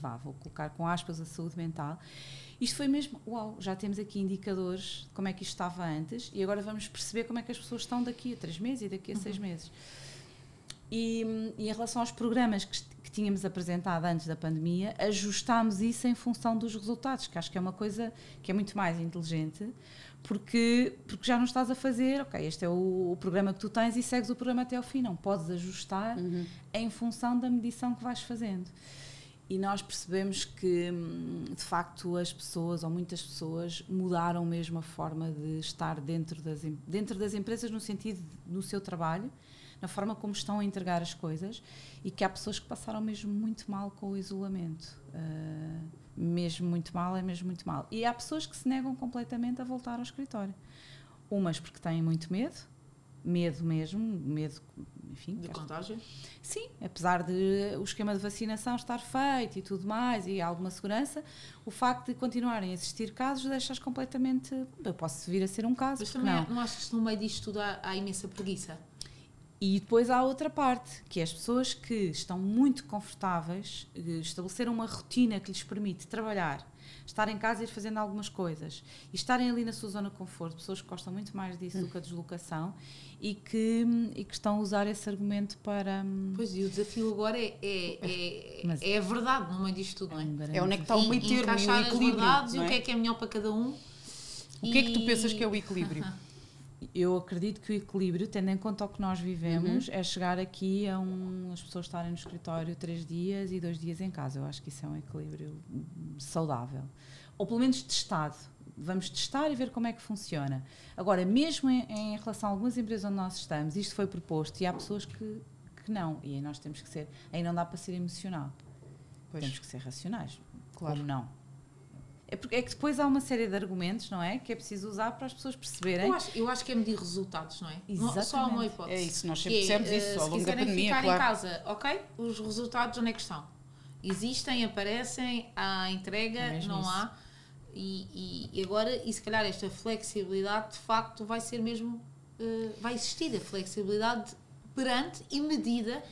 Speaker 3: vá, vou colocar com aspas a saúde mental. Isto foi mesmo, uau, já temos aqui indicadores de como é que isto estava antes e agora vamos perceber como é que as pessoas estão daqui a três meses e daqui a uhum. seis meses. E, e, em relação aos programas que, que, tínhamos apresentado antes da pandemia, ajustámos isso em função dos resultados, que acho que é uma coisa que é muito mais inteligente, porque, porque já não estás a fazer, ok, este é o, o programa que tu tens e segues o programa até ao fim, não podes ajustar uhum. em função da medição que vais fazendo. E nós percebemos que, hum, de facto, as pessoas, ou muitas pessoas, mudaram mesmo a forma de estar dentro das, dentro das empresas, no sentido do seu trabalho, na forma como estão a entregar as coisas, e que há pessoas que passaram mesmo muito mal com o isolamento. Uh, mesmo muito mal, é mesmo muito mal. E há pessoas que se negam completamente a voltar ao escritório. Umas porque têm muito medo, medo mesmo, medo, enfim.
Speaker 2: De contágio?
Speaker 3: Sim, apesar de o esquema de vacinação estar feito e tudo mais, e alguma segurança, o facto de continuarem a existir casos deixa-as completamente. Eu posso vir a ser um caso.
Speaker 2: Mas também não, não achas que no meio disto tudo há, há imensa preguiça?
Speaker 3: E depois há outra parte, que é as pessoas que estão muito confortáveis, estabeleceram uma rotina que lhes permite trabalhar, estar em casa e ir fazendo algumas coisas, e estarem ali na sua zona de conforto, pessoas que gostam muito mais disso do que a deslocação, e que, e que estão a usar esse argumento para. Hum,
Speaker 2: pois, e o desafio agora é, é, é, é a verdade no meio disto tudo, não
Speaker 1: é? É onde é que está o meio termo,
Speaker 2: encaixar
Speaker 1: o equilíbrio.
Speaker 2: As verdades, é? o que é que é melhor para cada um.
Speaker 1: O e... que é que tu pensas que é o equilíbrio? [laughs]
Speaker 3: eu acredito que o equilíbrio, tendo em conta o que nós vivemos, uhum. é chegar aqui a um, as pessoas estarem no escritório três dias e dois dias em casa. Eu acho que isso é um equilíbrio saudável. Ou pelo menos testado. Vamos testar e ver como é que funciona. Agora, mesmo em, em relação a algumas empresas onde nós estamos, isto foi proposto e há pessoas que, que não. E aí nós temos que ser. Aí não dá para ser emocional. Pois. Temos que ser racionais. Claro. Como não? É, porque, é que depois há uma série de argumentos, não é? Que é preciso usar para as pessoas perceberem.
Speaker 2: Eu acho, eu acho que é medir resultados, não é?
Speaker 3: Exatamente.
Speaker 2: Só uma hipótese.
Speaker 1: É isso, nós sempre é, dissemos isso uh, ao longo da pandemia.
Speaker 2: ficar
Speaker 1: claro.
Speaker 2: em casa, ok? Os resultados onde é que estão? Existem, aparecem, há entrega, é não isso. há. E, e, agora, e se calhar esta flexibilidade de facto vai ser mesmo. Uh, vai existir a flexibilidade perante e medida.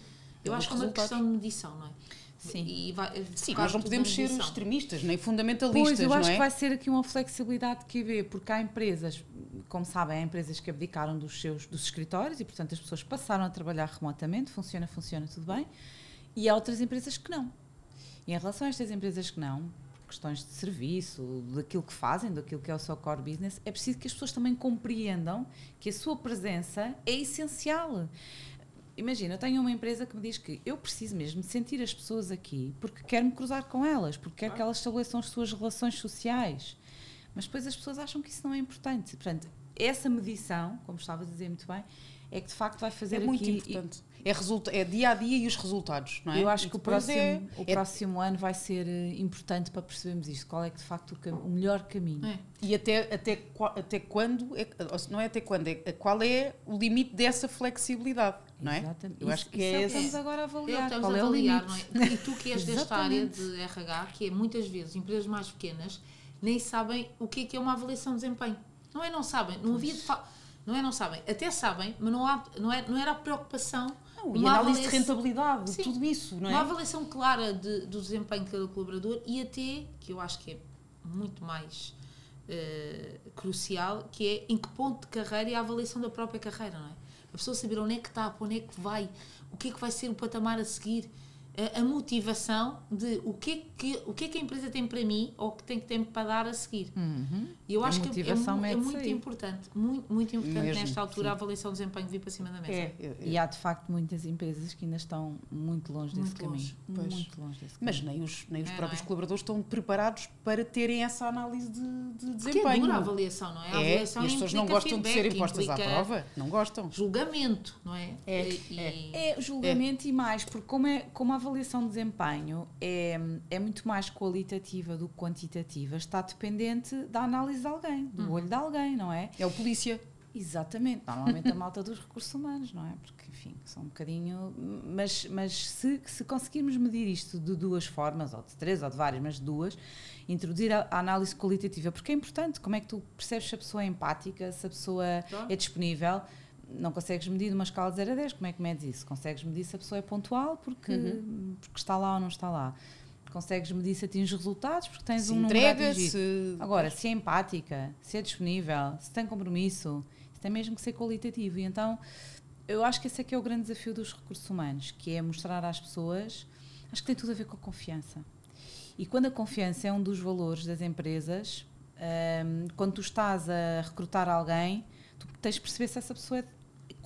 Speaker 2: Eu acho que é uma questão de medição, não é?
Speaker 3: Sim,
Speaker 1: e vai, Sim nós não podemos ser extremistas, nem fundamentalistas.
Speaker 3: Pois, eu acho
Speaker 1: é?
Speaker 3: que vai ser aqui uma flexibilidade que vê, porque há empresas, como sabem, há empresas que abdicaram dos seus dos escritórios e, portanto, as pessoas passaram a trabalhar remotamente, funciona, funciona, tudo bem, e há outras empresas que não. E em relação a estas empresas que não, questões de serviço, daquilo que fazem, daquilo que é o seu core business, é preciso que as pessoas também compreendam que a sua presença é essencial imagina, eu tenho uma empresa que me diz que eu preciso mesmo de sentir as pessoas aqui porque quero me cruzar com elas, porque quero que elas estabeleçam as suas relações sociais. Mas depois as pessoas acham que isso não é importante. Portanto, essa medição, como estava a dizer muito bem, é que de facto vai fazer
Speaker 1: é
Speaker 3: aqui.
Speaker 1: Muito importante. É, resulta, é dia a dia e os resultados, não é?
Speaker 3: Eu acho e que o próximo, é, o é próximo ano vai ser eh, importante para percebermos isto. Qual é que de facto o, o melhor caminho? É.
Speaker 1: E até, até, até quando, é, não é até quando, é qual é o limite dessa flexibilidade, não é?
Speaker 3: Exatamente. Eu acho que é, é
Speaker 2: o
Speaker 3: estamos agora a avaliar.
Speaker 2: estamos
Speaker 3: qual
Speaker 2: a avaliar, não é? E tu que és desta área de RH, que é muitas vezes empresas mais pequenas, nem sabem o que é que é uma avaliação de desempenho. Não é? Não sabem. Não havia de Não é? Não sabem. Até sabem, mas não, há, não, é, não era a preocupação
Speaker 1: não, e análise de rentabilidade, sim, tudo isso, não é?
Speaker 2: Uma avaliação clara de, do desempenho de cada colaborador e até, que eu acho que é muito mais uh, crucial, que é em que ponto de carreira e a avaliação da própria carreira, não é? A pessoa saber onde é que está, para onde é que vai, o que é que vai ser o patamar a seguir, a, motivação de o que, é que, o que é que a empresa tem para mim ou que tem que ter para dar a seguir.
Speaker 3: Uhum.
Speaker 2: E eu acho que é, é, é muito importante, muito, muito importante Mesmo, nesta altura sim. a avaliação de desempenho vir para cima da mesa. É,
Speaker 3: é, e há de facto muitas empresas que ainda estão muito longe desse muito caminho. Longe. Muito longe desse
Speaker 1: Mas nem os, nem os é, próprios é? colaboradores estão preparados para terem essa análise de, de desempenho.
Speaker 2: É dura a avaliação, não é? A avaliação
Speaker 1: e as pessoas não gostam de serem postas à prova. Não gostam.
Speaker 2: Julgamento, não é?
Speaker 3: É, e, é. julgamento e mais, porque como, é, como a avaliação de desempenho é, é muito mais qualitativa do que quantitativa, está dependente da análise de alguém, do uhum. olho de alguém, não é?
Speaker 1: É o polícia.
Speaker 3: Exatamente, normalmente a [laughs] malta dos recursos humanos, não é? Porque, enfim, são um bocadinho. Mas, mas se, se conseguirmos medir isto de duas formas, ou de três, ou de várias, mas de duas, introduzir a, a análise qualitativa, porque é importante, como é que tu percebes se a pessoa é empática, se a pessoa é disponível não consegues medir numa escala de 0 a 10, como é que medes isso? Consegues medir se a pessoa é pontual porque, uhum. porque está lá ou não está lá. Consegues medir se atinge resultados porque tens
Speaker 1: se
Speaker 3: um
Speaker 1: entrega, se...
Speaker 3: Agora, se é empática, se é disponível, se tem compromisso, isso tem mesmo que ser qualitativo. E então, eu acho que esse é que é o grande desafio dos recursos humanos, que é mostrar às pessoas, acho que tem tudo a ver com a confiança. E quando a confiança é um dos valores das empresas, um, quando tu estás a recrutar alguém, tu tens de perceber se essa pessoa é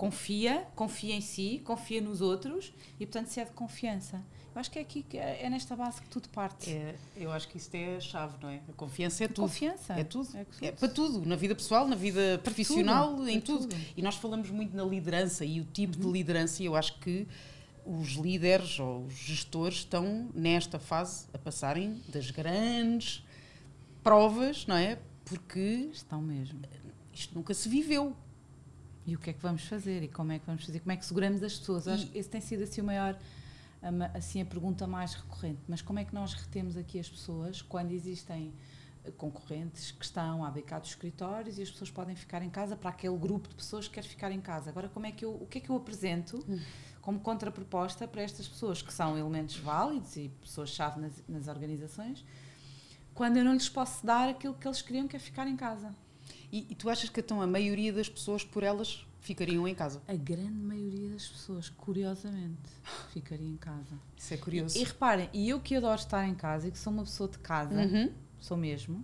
Speaker 3: confia, confia em si, confia nos outros e, portanto, se é de confiança. Eu acho que é aqui que é, é nesta base que tudo parte.
Speaker 1: É, eu acho que isso é a chave, não é? A confiança é
Speaker 3: A
Speaker 1: tudo.
Speaker 3: Confiança.
Speaker 1: É tudo.
Speaker 3: É
Speaker 1: É para tudo, na vida pessoal, na vida profissional,
Speaker 3: tudo,
Speaker 1: em tudo.
Speaker 3: tudo.
Speaker 1: E nós falamos muito na liderança e o tipo
Speaker 3: Uhum.
Speaker 1: de liderança, e eu acho que os líderes ou os gestores estão nesta fase a passarem das grandes provas, não é? Porque
Speaker 3: Estão mesmo.
Speaker 1: isto nunca se viveu.
Speaker 3: E o que é que vamos fazer? E como é que vamos fazer? Como é que seguramos as pessoas? Acho
Speaker 1: E-
Speaker 3: que esse tem sido assim o maior, assim a pergunta mais recorrente. Mas como é que nós retemos aqui as pessoas quando existem eh, concorrentes que estão a abdicar dos escritórios e as pessoas podem ficar em casa para aquele grupo de pessoas que quer ficar em casa? Agora, como é que eu, o que é que eu apresento como contraproposta para estas pessoas que são elementos válidos e pessoas-chave nas, nas organizações quando eu não lhes posso dar aquilo que eles queriam, que é ficar em casa?
Speaker 1: E, e tu achas que então a maioria das pessoas por elas ficariam em casa?
Speaker 3: A grande maioria das pessoas, curiosamente, ficaria em casa.
Speaker 1: Isso é curioso.
Speaker 3: E, e reparem, e eu que adoro estar em casa e que sou uma pessoa de casa,
Speaker 1: Uhum.
Speaker 3: sou mesmo,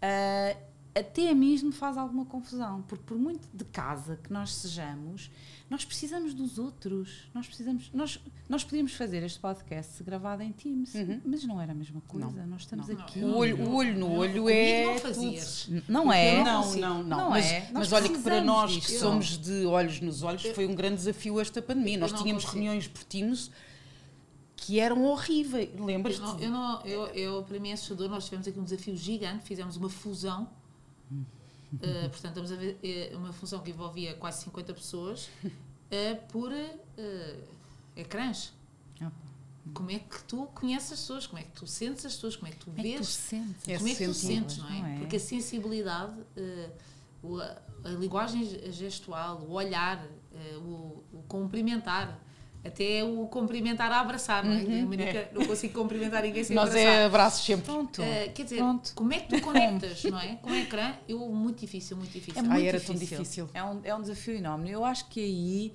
Speaker 3: ah, até a mim me faz alguma confusão, porque por muito de casa que nós sejamos, nós precisamos dos outros. Nós precisamos, nós, nós podíamos fazer este podcast gravado em Teams,
Speaker 1: Uhum.
Speaker 3: mas não era a mesma coisa.
Speaker 1: Não,
Speaker 3: nós estamos
Speaker 1: não.
Speaker 3: aqui.
Speaker 1: O olho, o olho no
Speaker 2: Eu-
Speaker 1: olho é.
Speaker 2: não fazias.
Speaker 3: Não é?
Speaker 1: Não,
Speaker 2: consigo.
Speaker 1: não, não.
Speaker 3: Não
Speaker 1: mas,
Speaker 3: é.
Speaker 1: Mas olha que para nós que somos de olhos nos olhos foi um grande desafio esta pandemia. Nós
Speaker 2: Eu
Speaker 1: tínhamos
Speaker 2: consigo.
Speaker 1: reuniões por Teams que eram horríveis.
Speaker 2: Eu
Speaker 1: Lembras-te?
Speaker 2: eu não, eu, eu, para mim é assustador. Nós tivemos aqui um desafio gigante, fizemos uma fusão. Uh, portanto, estamos a ver eh, uma fusão que envolvia quase 50 pessoas eh, por eh, ecrãs. Como é que tu conheces as pessoas? Como é que tu sentes as pessoas? Como é que tu
Speaker 3: Como é que tu
Speaker 2: vês?
Speaker 3: sentes?
Speaker 1: É
Speaker 2: como é que tu
Speaker 1: sentir,
Speaker 2: sentes, não é?
Speaker 3: não é?
Speaker 2: Porque a sensibilidade, o- a, a linguagem gestual, o olhar, o, o cumprimentar, até o cumprimentar a abraçar, não é?
Speaker 1: Uhum,
Speaker 2: Eu nunca- não consigo cumprimentar ninguém sem
Speaker 1: Nós
Speaker 2: abraçar.
Speaker 1: é abraços sempre.
Speaker 3: Pronto.
Speaker 2: Eh, quer dizer,
Speaker 3: Pronto.
Speaker 2: como é que tu conectas, não é? Com o ecrã, eu, muito difícil, muito difícil.
Speaker 3: É muito
Speaker 1: Ai, era
Speaker 3: difícil.
Speaker 1: tão difícil.
Speaker 3: É um, é um desafio enorme. Eu acho que aí,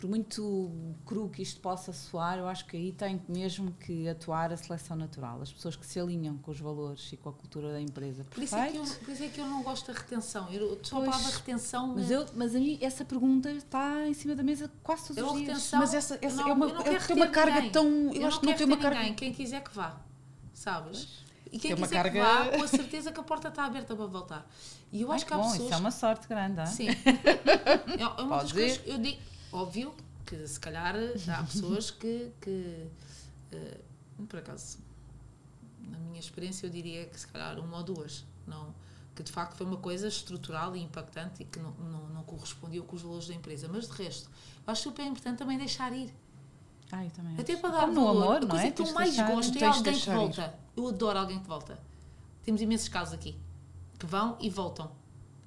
Speaker 3: por muito cru que isto possa soar, eu acho que aí tem mesmo que atuar a seleção natural. As pessoas que se alinham com os valores e com a cultura da empresa.
Speaker 2: Por isso, é que eu, por isso é que eu não gosto da retenção. Eu, só a
Speaker 3: Pois.
Speaker 2: palavra retenção.
Speaker 3: Mas, eu, mas a mim, essa pergunta está em cima da mesa quase todos
Speaker 2: Eu
Speaker 3: os dias.
Speaker 2: retenção-
Speaker 1: Mas essa, essa
Speaker 2: não,
Speaker 1: é uma,
Speaker 2: eu não
Speaker 1: é-
Speaker 2: quero
Speaker 1: tem uma carga
Speaker 2: ninguém.
Speaker 1: tão. Eu,
Speaker 2: Eu
Speaker 1: acho
Speaker 2: não
Speaker 1: que não
Speaker 2: quero
Speaker 1: tem uma carga.
Speaker 2: ninguém, quem quiser que vá, sabes? E quem
Speaker 1: Tem uma
Speaker 2: quiser que
Speaker 1: carga-
Speaker 2: vá, com a certeza que a porta está aberta para voltar. E eu
Speaker 3: Ai,
Speaker 2: acho que
Speaker 3: que
Speaker 2: há
Speaker 3: bom,
Speaker 2: pessoas.
Speaker 3: isso é uma sorte grande. ah?
Speaker 2: Sim. [laughs] É, é uma das
Speaker 3: Pode
Speaker 2: coisas
Speaker 3: ir.
Speaker 2: que eu digo. Óbvio que se calhar há [laughs] pessoas que. que eh, por acaso, na minha experiência, eu diria que se calhar uma ou duas. Não, que de facto foi uma coisa estrutural e impactante e que não, não, não correspondia com os valores da empresa. Mas de resto, eu acho super importante também deixar ir.
Speaker 3: Ah, eu também
Speaker 2: Até
Speaker 3: acho.
Speaker 2: para dar
Speaker 3: Como no
Speaker 2: valor.
Speaker 3: amor,
Speaker 2: a
Speaker 3: não
Speaker 2: coisa
Speaker 3: é?
Speaker 2: que eu mais
Speaker 3: deixar-
Speaker 2: gosto é alguém que
Speaker 1: deixar ir.
Speaker 2: volta. Eu adoro alguém que volta. Temos imensos casos aqui que vão e voltam.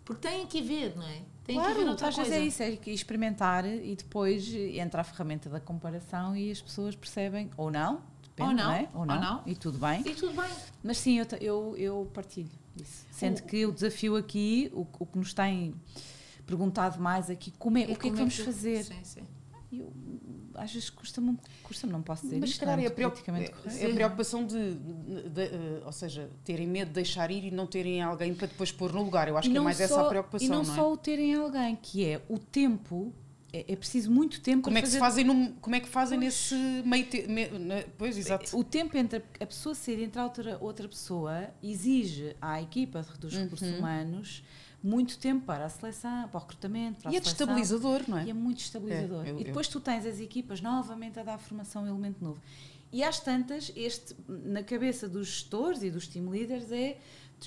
Speaker 2: Porque têm que ver, não é? Têm que ir ver
Speaker 3: Claro,
Speaker 2: outra
Speaker 3: às vezes
Speaker 2: coisa.
Speaker 3: é isso, é que experimentar e depois entra a ferramenta da comparação e as pessoas percebem, ou não, depende,
Speaker 2: Ou não,
Speaker 3: é?
Speaker 2: ou não.
Speaker 3: e tudo bem.
Speaker 2: E tudo bem.
Speaker 3: Mas sim, eu, eu, eu partilho isso. Sendo que o desafio aqui, o, o que nos tem perguntado mais aqui, como é, o que é que
Speaker 2: como
Speaker 3: vamos fazer?
Speaker 2: Sim, sim.
Speaker 3: Eu, às vezes custa-me, custa não posso dizer
Speaker 1: Mas se
Speaker 3: isto,
Speaker 1: calhar
Speaker 3: não
Speaker 1: é
Speaker 3: é
Speaker 1: a,
Speaker 3: politicamente
Speaker 1: é- é a preocupação de, de- de, eh, ou seja, terem medo de deixar ir e não terem alguém para depois pôr no lugar. Eu acho que é mais essa
Speaker 3: só-
Speaker 1: a preocupação,
Speaker 3: E não,
Speaker 1: não, é?
Speaker 3: só o terem alguém, que é o tempo, é, é preciso muito tempo
Speaker 1: Como
Speaker 3: para
Speaker 1: é que se
Speaker 3: fazer
Speaker 1: fazem, num- como é que fazem
Speaker 3: Pois.
Speaker 1: nesse meio te, me- ne- Pois, exato.
Speaker 3: O tempo entre a pessoa ser e entrar outra, outra pessoa exige à equipa dos recursos
Speaker 1: Uhum.
Speaker 3: humanos muito tempo para a seleção, para o recrutamento, para
Speaker 1: E
Speaker 3: a
Speaker 1: é
Speaker 3: seleção.
Speaker 1: destabilizador, não é?
Speaker 3: E é muito estabilizador.
Speaker 1: É, eu-
Speaker 3: e depois tu tens as equipas novamente a dar formação a elemento novo. E às tantas, este, na cabeça dos gestores e dos team leaders é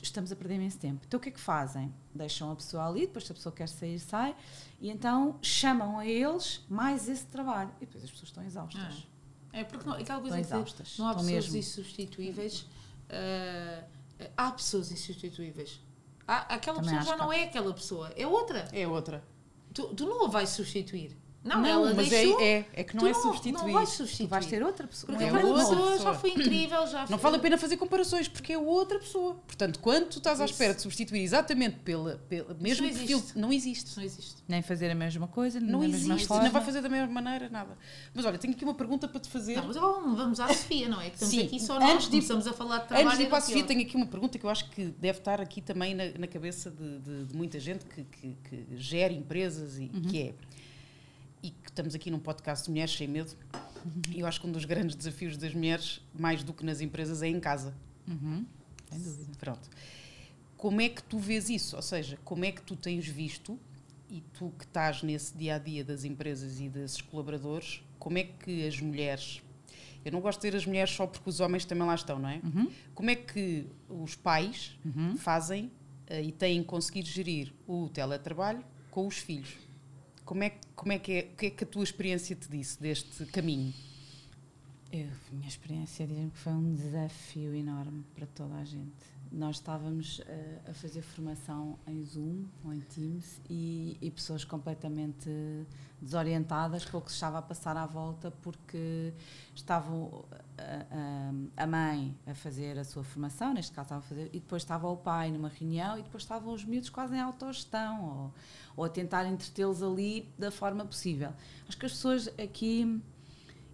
Speaker 3: estamos a perder imenso tempo. Então o que é que fazem? Deixam a pessoa ali, depois se a pessoa quer sair, sai, e então chamam a eles mais esse trabalho. E depois as pessoas estão exaustas.
Speaker 2: É porque não, aquela coisa
Speaker 3: Estão exaustas.
Speaker 2: não há
Speaker 3: Estão
Speaker 2: pessoas
Speaker 3: mesmo.
Speaker 2: insubstituíveis. ah, há pessoas insubstituíveis. Há, aquela
Speaker 3: Também
Speaker 2: pessoa já
Speaker 3: que
Speaker 2: não é aquela pessoa, é outra.
Speaker 1: É outra.
Speaker 2: Tu, tu não a vais substituir. Não,
Speaker 1: Não,
Speaker 2: ela
Speaker 1: mas
Speaker 2: deixou.
Speaker 1: é, é, é que não
Speaker 2: tu
Speaker 1: é
Speaker 2: Não
Speaker 1: substituir.
Speaker 2: vais
Speaker 3: Tu
Speaker 2: substituir.
Speaker 3: vais ter outra pessoa.
Speaker 2: Porque
Speaker 1: É
Speaker 2: aquela
Speaker 1: outra
Speaker 2: pessoa,
Speaker 1: pessoa.
Speaker 2: já foi incrível, já
Speaker 1: Não
Speaker 2: foi-
Speaker 1: vale a pena fazer comparações, porque é outra pessoa. Portanto, quando tu estás à
Speaker 2: Isso.
Speaker 1: espera de substituir exatamente pela, pela mesmo
Speaker 2: não
Speaker 1: perfil,
Speaker 2: existe.
Speaker 1: não existe.
Speaker 2: Não existe.
Speaker 3: Nem fazer a mesma coisa,
Speaker 1: Não
Speaker 3: na mesma
Speaker 1: existe,
Speaker 3: forma.
Speaker 1: não vai fazer da mesma maneira, nada. Mas olha, tenho aqui uma pergunta para te fazer.
Speaker 2: Não, mas agora vamos à Sofia, não é? Que estamos
Speaker 1: Sim.
Speaker 2: aqui só
Speaker 1: Antes
Speaker 2: nós,
Speaker 1: de-
Speaker 2: começamos a falar de trabalho.
Speaker 1: Antes de ir
Speaker 2: é
Speaker 1: para a Sofia, tenho aqui uma pergunta que eu acho que deve estar aqui também na, na cabeça de, de- de muita gente que, que- que gera empresas e
Speaker 3: Uhum.
Speaker 1: que é. E que estamos aqui num podcast de Mulheres Sem Medo. Eu acho que um dos grandes desafios das mulheres, mais do que nas empresas, é em casa.
Speaker 3: Uhum. Sem dúvida.
Speaker 1: Pronto. Como é que tu vês isso? Ou seja, como é que tu tens visto, e tu que estás nesse dia a dia das empresas e desses colaboradores, como é que as mulheres. Eu não gosto de dizer as mulheres só porque os homens também lá estão, não é?
Speaker 3: Uhum.
Speaker 1: Como é que os pais
Speaker 3: Uhum.
Speaker 1: fazem eh, e têm conseguido gerir o teletrabalho com os filhos? Como é, como é que é, o que é que a tua experiência te disse deste caminho?
Speaker 3: Eu, a minha experiência diz-me que foi um desafio enorme para toda a gente. Nós estávamos eh, a fazer formação em Zoom ou em Teams e, e pessoas completamente desorientadas com o que se estava a passar à volta porque estavam a, a- mãe a fazer a sua formação, neste caso estava a fazer, e depois estava o pai numa reunião e depois estavam os miúdos quase em autogestão ou, ou a tentar entretê-los ali da forma possível. Acho que as pessoas aqui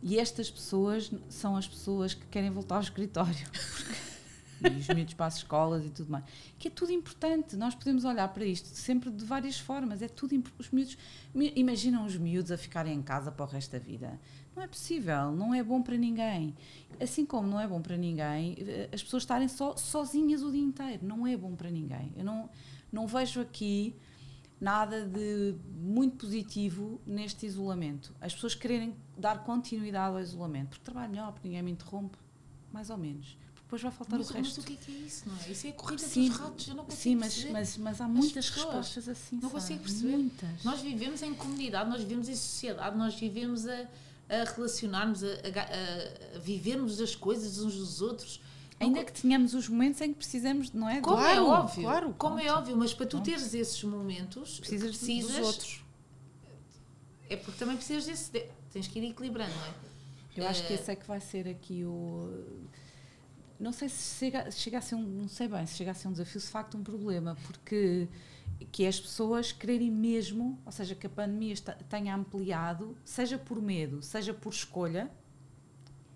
Speaker 3: e estas pessoas são as pessoas que querem voltar ao escritório. [laughs] e os miúdos para as escolas e tudo mais. Que é tudo importante. Nós podemos olhar para isto sempre de várias formas. É tudo imp- os miúdos mi- Imaginam os miúdos a ficarem em casa para o resto da vida. Não é possível. Não é bom para ninguém. Assim como não é bom para ninguém eh, as pessoas estarem só, sozinhas o dia inteiro. Não é bom para ninguém. Eu não, não vejo aqui nada de muito positivo neste isolamento. As pessoas quererem dar continuidade ao isolamento, porque trabalho melhor, porque ninguém me interrompe, mais ou menos. Depois vai faltar
Speaker 2: Mas,
Speaker 3: o
Speaker 2: mas
Speaker 3: resto.
Speaker 2: o que é que é isso, não é? Isso é a corrida
Speaker 3: Sim,
Speaker 2: dos ratos, eu não consigo
Speaker 3: Sim, mas,
Speaker 2: perceber.
Speaker 3: mas, mas há muitas respostas assim.
Speaker 2: não
Speaker 3: sabe?
Speaker 2: consigo perceber.
Speaker 3: Muitas.
Speaker 2: Nós vivemos em comunidade, nós vivemos em sociedade, nós vivemos a, a relacionarmos, a, a- a vivermos as coisas uns dos outros.
Speaker 3: Ainda que tenhamos os momentos em que precisamos, não é?
Speaker 2: Como
Speaker 1: Claro,
Speaker 2: é óbvio,
Speaker 1: claro.
Speaker 2: como é óbvio, mas para tu teres esses momentos,
Speaker 3: Precisas dos
Speaker 2: precisas,
Speaker 1: outros.
Speaker 2: é porque também precisas desse, de- tens que ir equilibrando, não é?
Speaker 3: Eu acho que
Speaker 2: Eh,
Speaker 3: esse é que vai ser aqui o. Não sei se chega, chega a ser um. Não sei bem se chega a ser um desafio, se de facto um problema, porque que é as pessoas quererem mesmo, ou seja, que a pandemia está- tenha ampliado, seja por medo, seja por escolha,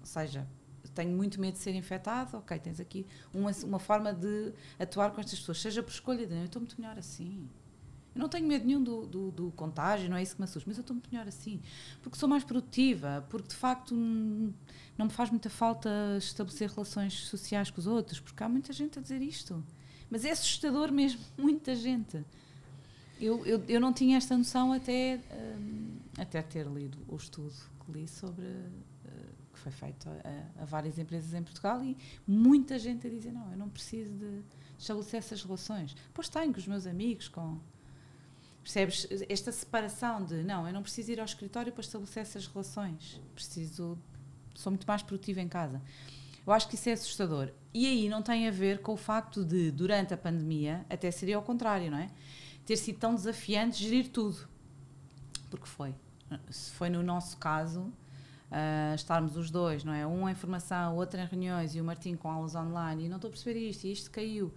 Speaker 3: ou seja, tenho muito medo de ser infectado, ok, tens aqui uma, uma forma de atuar com estas pessoas, seja por escolha de eu estou muito melhor assim. Eu não tenho medo nenhum do, do, do contágio, não é isso que me assusta, mas eu estou muito melhor assim. Porque sou mais produtiva, porque de facto não me faz muita falta estabelecer relações sociais com os outros, porque há muita gente a dizer isto. Mas é assustador mesmo, muita gente. Eu, eu, eu não tinha esta noção até, hum, até ter lido o estudo que li sobre. eh, que foi feito a, a várias empresas em Portugal e muita gente a dizer: não, eu não preciso de estabelecer essas relações. Pois tenho com os meus amigos, com. Percebes? Esta separação de não, eu não preciso ir ao escritório para estabelecer essas relações. Preciso. Sou muito mais produtiva em casa. Eu acho que isso é assustador. E aí não tem a ver com o facto de, durante a pandemia, até seria ao contrário, não é? Ter sido tão desafiante gerir tudo. Porque foi. Se foi no nosso caso, ah, estarmos os dois, não é? Um em formação, outro em reuniões e o Martim com aulas online, e não estou a perceber isto, e isto caiu.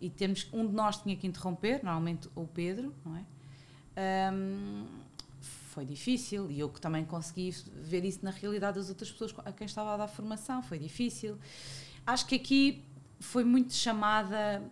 Speaker 3: E temos, um de nós tinha que interromper, normalmente o Pedro, não é? Ahm, foi difícil e eu que também consegui ver isso na realidade das outras pessoas a quem estava a dar formação, foi difícil. Acho que aqui foi muito chamada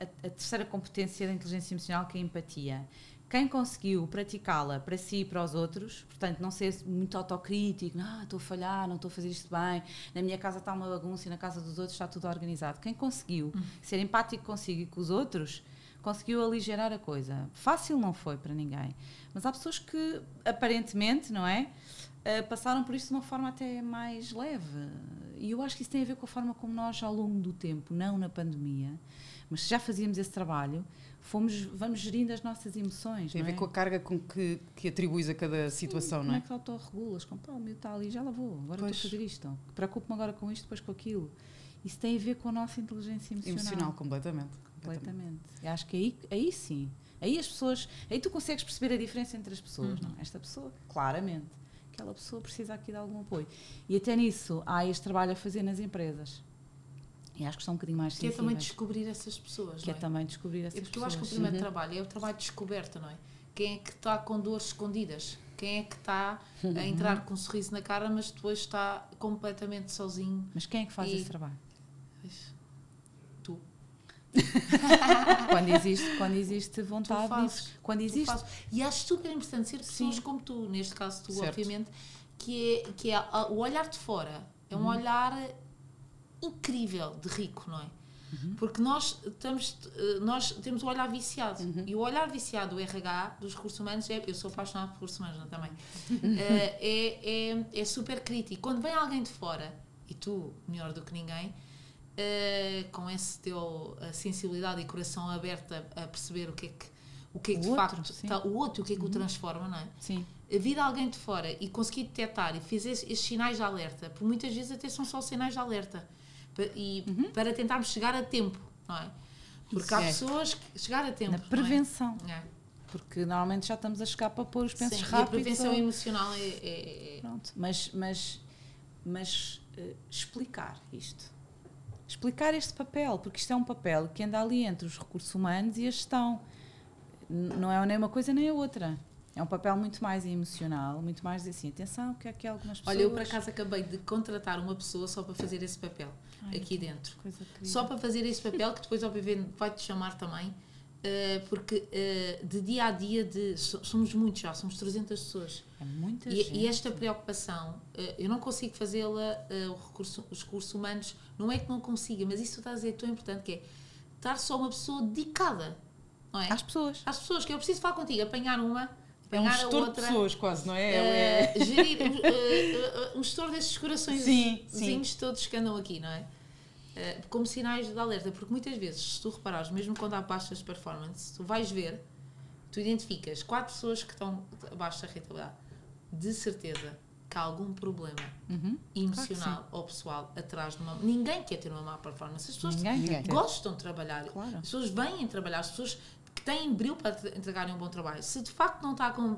Speaker 3: a, a terceira competência da inteligência emocional, que é a empatia. Quem conseguiu praticá-la para si e para os outros, portanto, não ser muito autocrítico, ah, estou a falhar, não estou a fazer isto bem, na minha casa está uma bagunça e na casa dos outros está tudo organizado. Quem conseguiu ser empático consigo e com os outros, conseguiu aligerar a coisa. Fácil não foi para ninguém. Mas há pessoas que, aparentemente, não é? Uh, passaram por isto de uma forma até mais leve. E eu acho que isso tem a ver com a forma como nós, ao longo do tempo, não na pandemia, mas já fazíamos esse trabalho, fomos, vamos gerindo as nossas emoções.
Speaker 1: Tem a ver
Speaker 3: é?
Speaker 1: com a carga com que, que atribuis a cada situação,
Speaker 3: Como
Speaker 1: não
Speaker 3: é
Speaker 1: é?
Speaker 3: que te autorregulas? Como, pá, o meu está ali, já lá vou, agora
Speaker 1: Pois.
Speaker 3: estou a fazer isto. Preocupo-me agora com isto, depois com aquilo. Isso tem a ver com a nossa inteligência emocional.
Speaker 1: Emocional, completamente.
Speaker 3: Completamente. E acho que aí, aí sim. Aí as pessoas. Aí tu consegues perceber a diferença entre as pessoas,
Speaker 2: Uhum.
Speaker 3: não? Esta pessoa, claramente. Aquela pessoa precisa aqui de algum apoio. E até nisso há este trabalho a fazer nas empresas. E acho que estão um bocadinho mais
Speaker 2: Que é
Speaker 3: sensíveis.
Speaker 2: também descobrir essas pessoas.
Speaker 3: que é
Speaker 2: é?
Speaker 3: também descobrir essas
Speaker 2: É porque eu
Speaker 3: pessoas.
Speaker 2: acho que o primeiro
Speaker 1: Uhum.
Speaker 2: trabalho é o trabalho de descoberta, não é? Quem é que está com dores escondidas? Quem é que está a entrar com um sorriso na cara, mas depois está completamente sozinho?
Speaker 3: Mas quem é que faz
Speaker 2: E-
Speaker 3: esse trabalho?
Speaker 2: Pois. [laughs]
Speaker 3: quando, existe, quando existe vontade
Speaker 2: fazes.
Speaker 3: disso. Quando existe.
Speaker 2: E acho super importante ser pessoas
Speaker 3: Sim.
Speaker 2: como tu, neste caso tu,
Speaker 1: Certo.
Speaker 2: obviamente, que é, que é o olhar de fora. É
Speaker 3: Uhum.
Speaker 2: um olhar incrível de rico, não é?
Speaker 3: Uhum.
Speaker 2: Porque nós, estamos, eh, nós temos o olhar viciado.
Speaker 3: Uhum.
Speaker 2: E o olhar viciado do RH, dos recursos humanos, é, eu sou apaixonada por recursos humanos não, também,
Speaker 3: Uhum.
Speaker 2: Eh, é, é, é super crítico. Quando vem alguém de fora, e tu, melhor do que ninguém, eh, com esse teu sensibilidade e coração aberto a, a perceber o que é que, o que, é que
Speaker 3: O
Speaker 2: de
Speaker 3: outro,
Speaker 2: facto
Speaker 3: sim.
Speaker 2: tá, o outro, o que é que o transforma, não é?
Speaker 3: Sim.
Speaker 2: a vir alguém de fora e conseguir detectar e fazer esses sinais de alerta, porque muitas vezes até são só sinais de alerta, e para tentarmos chegar a tempo, não é? Porque há
Speaker 1: Isso é.
Speaker 2: pessoas que chegar a tempo.
Speaker 3: Na
Speaker 2: é?
Speaker 3: prevenção.
Speaker 2: É.
Speaker 3: Porque normalmente já estamos a chegar para pôr os pensos
Speaker 2: Sim, e a prevenção
Speaker 3: ou-
Speaker 2: emocional é, é- é-
Speaker 3: Pronto, mas, mas, mas eh, explicar isto. Explicar este papel, porque isto é um papel que anda ali entre os recursos humanos e a gestão. Não é nem uma coisa nem a outra. É um papel muito mais emocional, muito mais assim, atenção, que há aqui algumas pessoas.
Speaker 2: Olha, eu por acaso acabei de contratar uma pessoa só para fazer esse papel
Speaker 3: Ai,
Speaker 2: aqui dentro. Só para fazer esse papel, que depois, obviamente, vai-te chamar também, porque eh, de dia a dia, de, so- somos muitos já, somos 300 pessoas.
Speaker 3: É muita
Speaker 2: E,
Speaker 3: gente.
Speaker 2: e esta preocupação, eh, eu não consigo fazê-la, eh, recurso- os recursos humanos, não é que não consiga, mas isso estás a dizer é tão importante que é estar só uma pessoa dedicada, não é?
Speaker 3: Às pessoas.
Speaker 2: Às pessoas, que eu preciso falar contigo, apanhar uma,
Speaker 1: É um gestor de
Speaker 2: outra.
Speaker 1: pessoas, quase, não é?
Speaker 2: Eh, gerir eh, eh, um gestor desses corações
Speaker 1: Sim, sim.
Speaker 2: todos que andam aqui, não é? Eh, como sinais de alerta, porque muitas vezes, se tu reparares, mesmo quando há baixas de performance, tu vais ver, tu identificas quatro pessoas que estão abaixo da rentabilidade, de certeza que há algum problema
Speaker 3: Uhum.
Speaker 2: emocional ou pessoal atrás de uma. Ninguém quer ter uma má performance. As pessoas
Speaker 3: Ninguém
Speaker 1: Ninguém.
Speaker 3: quer
Speaker 2: gostam de trabalhar.
Speaker 3: Claro.
Speaker 2: As pessoas vêm trabalhar, as pessoas que têm brilho para entregarem um bom trabalho. Se de facto não está com.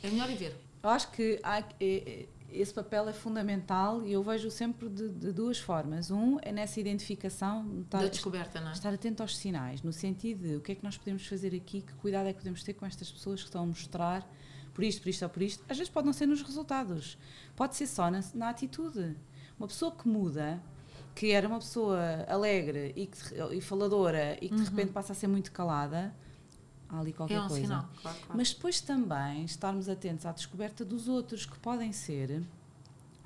Speaker 2: É melhor ir ver.
Speaker 3: Eu acho que há- é- é- esse papel é fundamental e eu vejo sempre de, de duas formas. Um é nessa identificação, estar,
Speaker 2: da descoberta, não é?
Speaker 3: estar atento aos sinais, no sentido de o que é que nós podemos fazer aqui, que cuidado é que podemos ter com estas pessoas que estão a mostrar por isto, por isto ou por isto. Às vezes pode não ser nos resultados, pode ser só na, na atitude. Uma pessoa que muda, que era uma pessoa alegre e, que, e faladora e que de repente passa a ser muito calada, há ali qualquer
Speaker 2: Uhum. É um
Speaker 3: coisa.
Speaker 2: sinal, claro, claro.
Speaker 3: Mas depois também estarmos atentos à descoberta dos outros, que podem ser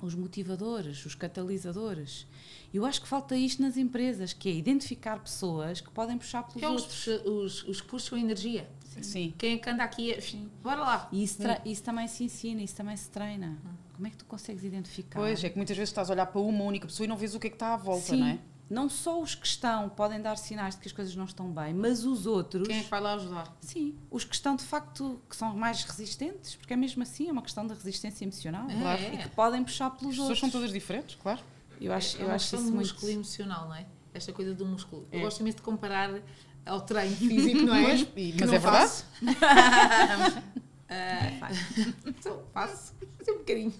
Speaker 3: os motivadores, os catalisadores. Eu acho que falta isto nas empresas, que é identificar pessoas que podem puxar pelos
Speaker 2: Que é os,
Speaker 3: outros.
Speaker 2: os, os que puxam energia.
Speaker 1: Sim.
Speaker 2: Quem é que anda aqui? a- Bora lá.
Speaker 3: E isso, tra- isso também se ensina, isso também se treina. Como é que tu consegues identificar?
Speaker 1: Pois, é que muitas vezes estás a olhar para uma única pessoa e não vês o que é que está à volta,
Speaker 3: Sim,
Speaker 1: não é?
Speaker 3: Não só os que estão podem dar sinais de que as coisas não estão bem, mas os outros.
Speaker 2: Quem é que vai lá ajudar?
Speaker 3: Sim, os que estão de facto que são mais resistentes, porque é mesmo assim, é uma questão da resistência emocional.
Speaker 2: É,
Speaker 3: claro,
Speaker 2: é.
Speaker 3: E que podem puxar
Speaker 1: As
Speaker 3: pelos
Speaker 1: pessoas
Speaker 3: outros.
Speaker 1: são todas diferentes, claro.
Speaker 3: Eu acho,
Speaker 2: é
Speaker 3: eu
Speaker 2: uma
Speaker 3: acho isso muito.
Speaker 2: músculo emocional, não é? Esta coisa do músculo. Eu
Speaker 1: É.
Speaker 2: gosto imenso de comparar ao treino [laughs] físico, não é?
Speaker 1: E-
Speaker 2: Que
Speaker 1: mas
Speaker 2: não
Speaker 1: é verdade. [laughs] [laughs]
Speaker 2: faço. Ah, então, faço. Fazer um bocadinho.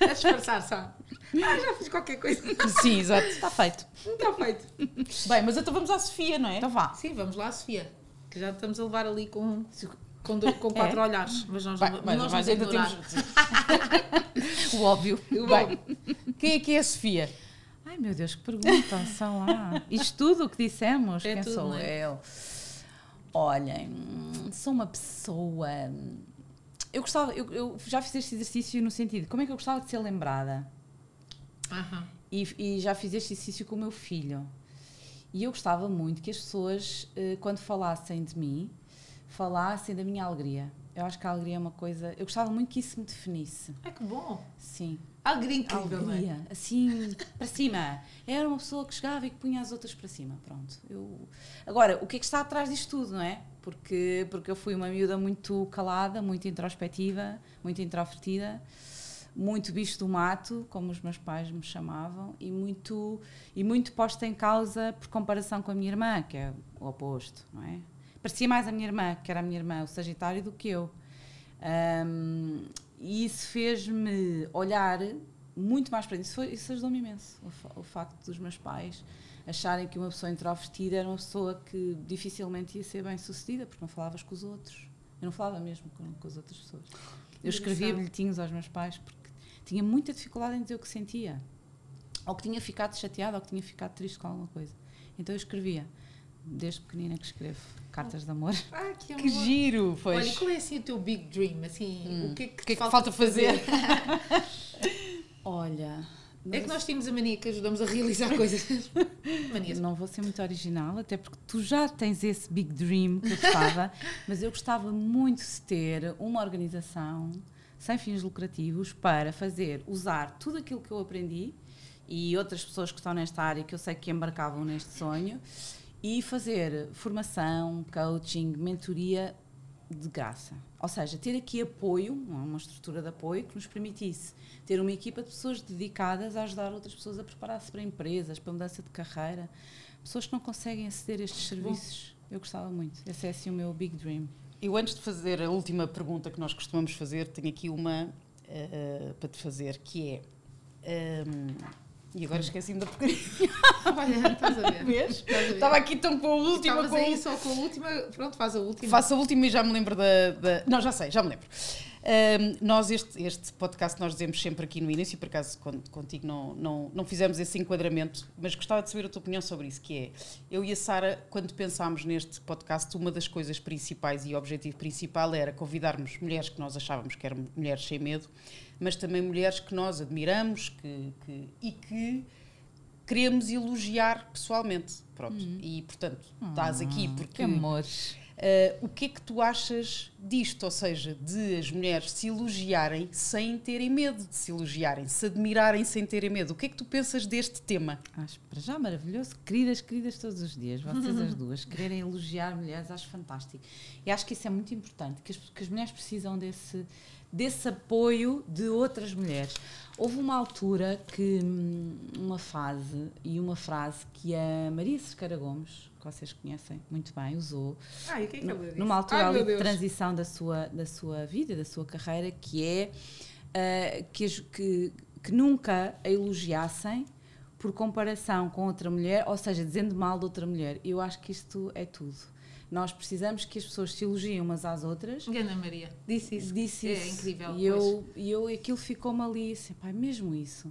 Speaker 2: A disfarçar só. Ah, já fiz qualquer coisa.
Speaker 1: Sim, exato.
Speaker 3: Está feito.
Speaker 2: Está feito.
Speaker 1: Bem, mas então vamos à Sofia, não é?
Speaker 3: Então vá.
Speaker 2: Sim, vamos lá, Sofia. Que já estamos a levar ali com, com, dois- com quatro olhares. Mas nós, não-
Speaker 1: mas,
Speaker 2: nós
Speaker 1: mas
Speaker 2: vamos
Speaker 1: ainda
Speaker 2: ignorar.
Speaker 1: temos. [laughs]
Speaker 3: O óbvio.
Speaker 1: Bem, quem é que é a Sofia?
Speaker 3: Ai meu Deus, que pergunta, sei lá. Isto tudo o que dissemos,
Speaker 2: É
Speaker 3: quem
Speaker 2: tudo,
Speaker 3: sou
Speaker 2: não é?
Speaker 3: eu? Olhem, sou uma pessoa. Eu gostava, eu, eu já fiz este exercício no sentido, como é que eu gostava de ser lembrada?
Speaker 2: Aham.
Speaker 3: E, e já fiz este exercício com o meu filho. E eu gostava muito que as pessoas, eh, quando falassem de mim, falassem da minha alegria. Eu acho que a alegria é uma coisa. Eu gostava muito que isso me definisse.
Speaker 2: Ai, que bom.
Speaker 3: Sim.
Speaker 2: Alegria incrível, não é?
Speaker 3: Alegria. Assim, para cima. Era uma pessoa que chegava e que punha as outras para cima. Pronto. Eu... Agora, o que é que está atrás disto tudo, não é? Porque, porque eu fui uma miúda muito calada, muito introspectiva, muito introvertida, muito bicho do mato, como os meus pais me chamavam, e muito, e muito posta em causa por comparação com a minha irmã, que é o oposto, não é? Parecia mais a minha irmã, que era a minha irmã, o Sagitário, do que eu. Ahm, e isso fez-me olhar muito mais para isso. Foi, isso ajudou-me imenso. O, o facto dos meus pais acharem que uma pessoa introvertida era uma pessoa que dificilmente ia ser bem sucedida, porque não falavas com os outros. Eu não falava mesmo com, com as outras pessoas. Eu escrevia bilhetinhos aos meus pais porque tinha muita dificuldade em dizer o que sentia. Ou que tinha ficado chateada ou que tinha ficado triste com alguma coisa. Então eu escrevia desde pequenina que escrevo cartas de amor.
Speaker 2: Ah, que, [laughs]
Speaker 1: Que
Speaker 2: amor.
Speaker 1: giro, pois.
Speaker 2: Olha, qual é assim o teu big dream? Assim, o que é que,
Speaker 1: que é que falta fazer? [laughs]
Speaker 3: Olha,
Speaker 2: É que nós temos a mania que ajudamos a realizar coisas. [laughs] Manias.
Speaker 3: não vou ser muito original, até porque tu já tens esse big dream que eu gostava, [laughs] mas eu gostava muito de ter uma organização sem fins lucrativos para fazer, usar tudo aquilo que eu aprendi e outras pessoas que estão nesta área que eu sei que embarcavam neste sonho e fazer formação, coaching, mentoria de graça. Ou seja, ter aqui apoio, uma estrutura de apoio que nos permitisse ter uma equipa de pessoas dedicadas a ajudar outras pessoas a preparar-se para empresas, para mudança de carreira, pessoas que não conseguem aceder a estes serviços. Eu gostava muito. Esse é assim o meu big dream.
Speaker 1: Eu, antes de fazer a última pergunta que nós costumamos fazer, tenho aqui uma eh, para te fazer, que é. ehm, e agora esqueci-me da porcaria. [laughs]
Speaker 2: Olha, estás a ver?
Speaker 1: Vês? Estava aqui tão com a última.
Speaker 2: Estavas
Speaker 1: Com
Speaker 2: aí só com a última. Pronto, faz a última.
Speaker 1: Faço a última e já me lembro da. da- Não, já sei, já me lembro. Ahm, nós, este, este podcast, nós dizemos sempre aqui no início, por acaso con- contigo não, não, não fizemos esse enquadramento, mas gostava de saber a tua opinião sobre isso, que é, eu e a Sara, quando pensámos neste podcast, uma das coisas principais e o objetivo principal era convidarmos mulheres que nós achávamos que eram mulheres sem medo, mas também mulheres que nós admiramos que, que- e que queremos elogiar pessoalmente. Pronto. E, portanto, estás aqui porque...
Speaker 3: Que amores.
Speaker 1: Uh, o que é que tu achas disto? Ou seja, de as mulheres se elogiarem sem terem medo de se elogiarem, se admirarem sem terem medo. O que é que tu pensas deste tema?
Speaker 3: Acho para já maravilhoso. Queridas, queridas todos os dias, vocês as [laughs] duas, quererem elogiar mulheres, acho fantástico. E acho que isso é muito importante, que as, que as mulheres precisam desse, desse apoio de outras mulheres. Houve uma altura que, hum, uma fase e uma frase que a Maria Cerqueira Gomes, que vocês conhecem muito bem, usou,
Speaker 2: Ai, que é que
Speaker 3: numa altura
Speaker 2: Ai,
Speaker 3: de transição da sua, da sua vida, da sua carreira, que é ah, que, que, que nunca a elogiassem por comparação com outra mulher, ou seja, dizendo mal de outra mulher. Eu acho que isto é tudo. Nós precisamos que as pessoas se elogiem umas às outras.
Speaker 2: Engana Maria. Disse isso.
Speaker 3: Disse
Speaker 2: É
Speaker 3: isso.
Speaker 2: incrível,
Speaker 3: E eu, e eu aquilo ficou-me ali, assim, pá, é mesmo isso.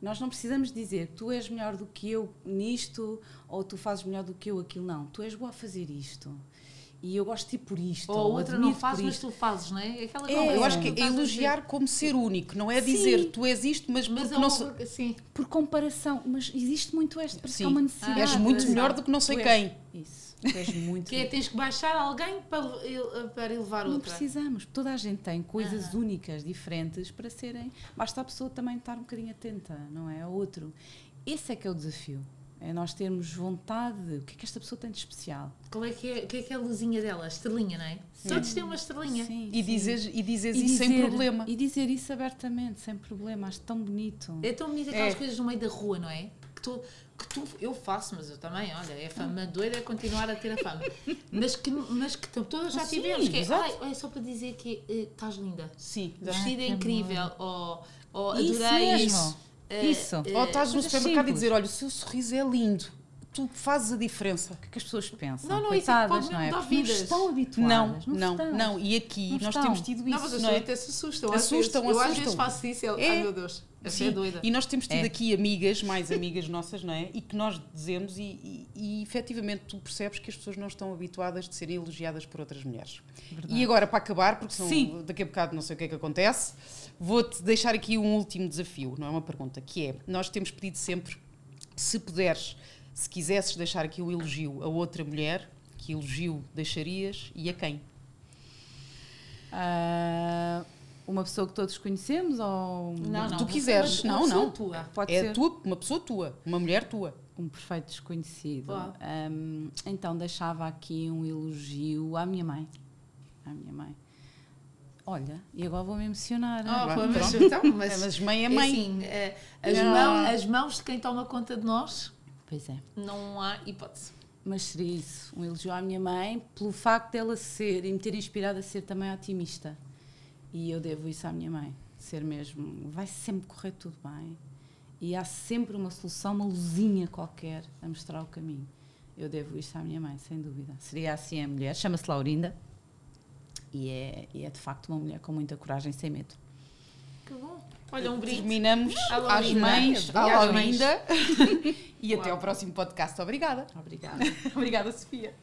Speaker 3: Nós não precisamos dizer tu és melhor do que eu nisto ou tu fazes melhor do que eu aquilo, não. Tu és boa a fazer isto. E eu gosto de ti por isto.
Speaker 2: Ou a outra não faz, mas
Speaker 3: isto.
Speaker 2: tu fazes, não é? Aquela
Speaker 3: É,
Speaker 1: Eu acho
Speaker 2: que
Speaker 1: que é elogiar como ser único, não é
Speaker 3: Sim.
Speaker 1: dizer tu és isto, mas,
Speaker 2: Mas
Speaker 1: porque
Speaker 2: é
Speaker 1: não sou-
Speaker 2: sim.
Speaker 3: Por comparação, mas existe muito esta, parece que
Speaker 1: Sim.
Speaker 3: há uma necessidade.
Speaker 1: és muito melhor do que não sei
Speaker 3: Tu
Speaker 1: quem.
Speaker 3: és- Isso, tu és muito
Speaker 2: Que é, tens que baixar alguém para, ele- para elevar
Speaker 3: Não
Speaker 2: outra.
Speaker 3: precisamos, toda a gente tem coisas únicas, diferentes para serem. Basta a pessoa também estar um bocadinho atenta, não é? Ao outro. Esse é que é o desafio. É nós termos vontade. de- O que é que esta pessoa tem de especial?
Speaker 2: Qual é que é, o que é, que é a luzinha dela? A estrelinha, não é? Todos têm uma estrelinha.
Speaker 3: Sim,
Speaker 1: E
Speaker 3: sim.
Speaker 1: dizes, e dizes
Speaker 3: E
Speaker 1: isso sem
Speaker 3: dizer-
Speaker 1: problema.
Speaker 3: E dizer isso abertamente, sem problema. Acho tão bonito.
Speaker 2: É tão bonito aquelas
Speaker 1: É.
Speaker 2: coisas no meio da rua, não é? Que tu, que tu, eu faço, mas eu também, olha, é fama doida é continuar a ter a fama. Mas que, mas que todas já
Speaker 1: Ah, sim,
Speaker 2: tivemos, que é, é só para dizer que eh, estás linda.
Speaker 1: Sim,
Speaker 2: O
Speaker 1: exato.
Speaker 2: vestido é
Speaker 3: que
Speaker 2: incrível, ou, ou
Speaker 3: Isso
Speaker 2: adorei
Speaker 3: mesmo.
Speaker 2: isso. Eh,
Speaker 3: Isso.
Speaker 1: Ou estás no supermercado e dizer, olha, o seu sorriso é lindo, tu fazes a diferença.
Speaker 3: O que é que as pessoas pensam?
Speaker 2: Não, não, isso é
Speaker 3: Coitadas, não é?
Speaker 2: dar
Speaker 3: Porque não
Speaker 2: vidas.
Speaker 3: estão
Speaker 1: Não,
Speaker 3: habituadas.
Speaker 1: não,
Speaker 3: estão.
Speaker 1: não. E aqui
Speaker 3: Não
Speaker 1: nós
Speaker 3: estão.
Speaker 1: temos tido
Speaker 2: Não,
Speaker 1: isso,
Speaker 2: mas as
Speaker 1: não é?
Speaker 2: pessoas até se assustam. às
Speaker 1: Assustam,
Speaker 2: vezes. Eu às vezes
Speaker 1: assustam.
Speaker 2: faço isso e
Speaker 1: É.
Speaker 2: ai meu Deus, é
Speaker 1: Sim,
Speaker 2: doida.
Speaker 1: E nós temos tido
Speaker 3: É.
Speaker 1: aqui amigas, mais amigas nossas, não é? E que nós dizemos, e, e, e efetivamente tu percebes que as pessoas não estão habituadas de serem elogiadas por outras mulheres. E agora, para acabar, porque senão
Speaker 3: Sim.
Speaker 1: daqui a bocado não sei o que é que acontece, vou-te deixar aqui um último desafio, não é uma pergunta, que é: nós temos pedido sempre, se puderes, se quisesses deixar aqui um elogio a outra mulher, que elogio deixarias e a quem?
Speaker 3: Ah, uma pessoa que todos conhecemos ou
Speaker 2: Não, não.
Speaker 1: tu quiseres.
Speaker 2: uma
Speaker 1: Não,
Speaker 2: pessoa
Speaker 1: não.
Speaker 2: tua.
Speaker 3: pode
Speaker 1: é
Speaker 3: ser
Speaker 1: tua, uma pessoa tua, uma mulher tua.
Speaker 3: um perfeito desconhecido? Ahm, então deixava aqui um elogio à minha mãe. À minha mãe. Olha, e agora vou-me emocionar.
Speaker 2: Ah,
Speaker 1: Vá,
Speaker 2: pô, mas, então, mas,
Speaker 1: É, mas mãe é
Speaker 2: é
Speaker 1: mãe.
Speaker 2: assim, eh, as, as mãos de quem toma conta de nós
Speaker 3: Pois é.
Speaker 2: não há hipótese.
Speaker 3: Mas seria isso, um elogio à minha mãe pelo facto dela ser e me ter inspirado a ser também otimista. E eu devo isso à minha mãe. Ser mesmo, vai sempre correr tudo bem. E há sempre uma solução, uma luzinha qualquer a mostrar o caminho. Eu devo isso à minha mãe, sem dúvida. Seria assim a mulher, chama-se Laurinda. E é, e é de facto uma mulher com muita coragem, sem medo.
Speaker 2: Olha, um brinde.
Speaker 1: Terminamos
Speaker 2: Alô,
Speaker 1: às
Speaker 2: linda.
Speaker 1: mães, à linda. e até ao próximo podcast. Obrigada.
Speaker 2: Obrigada. [laughs]
Speaker 1: Obrigada, Sofia.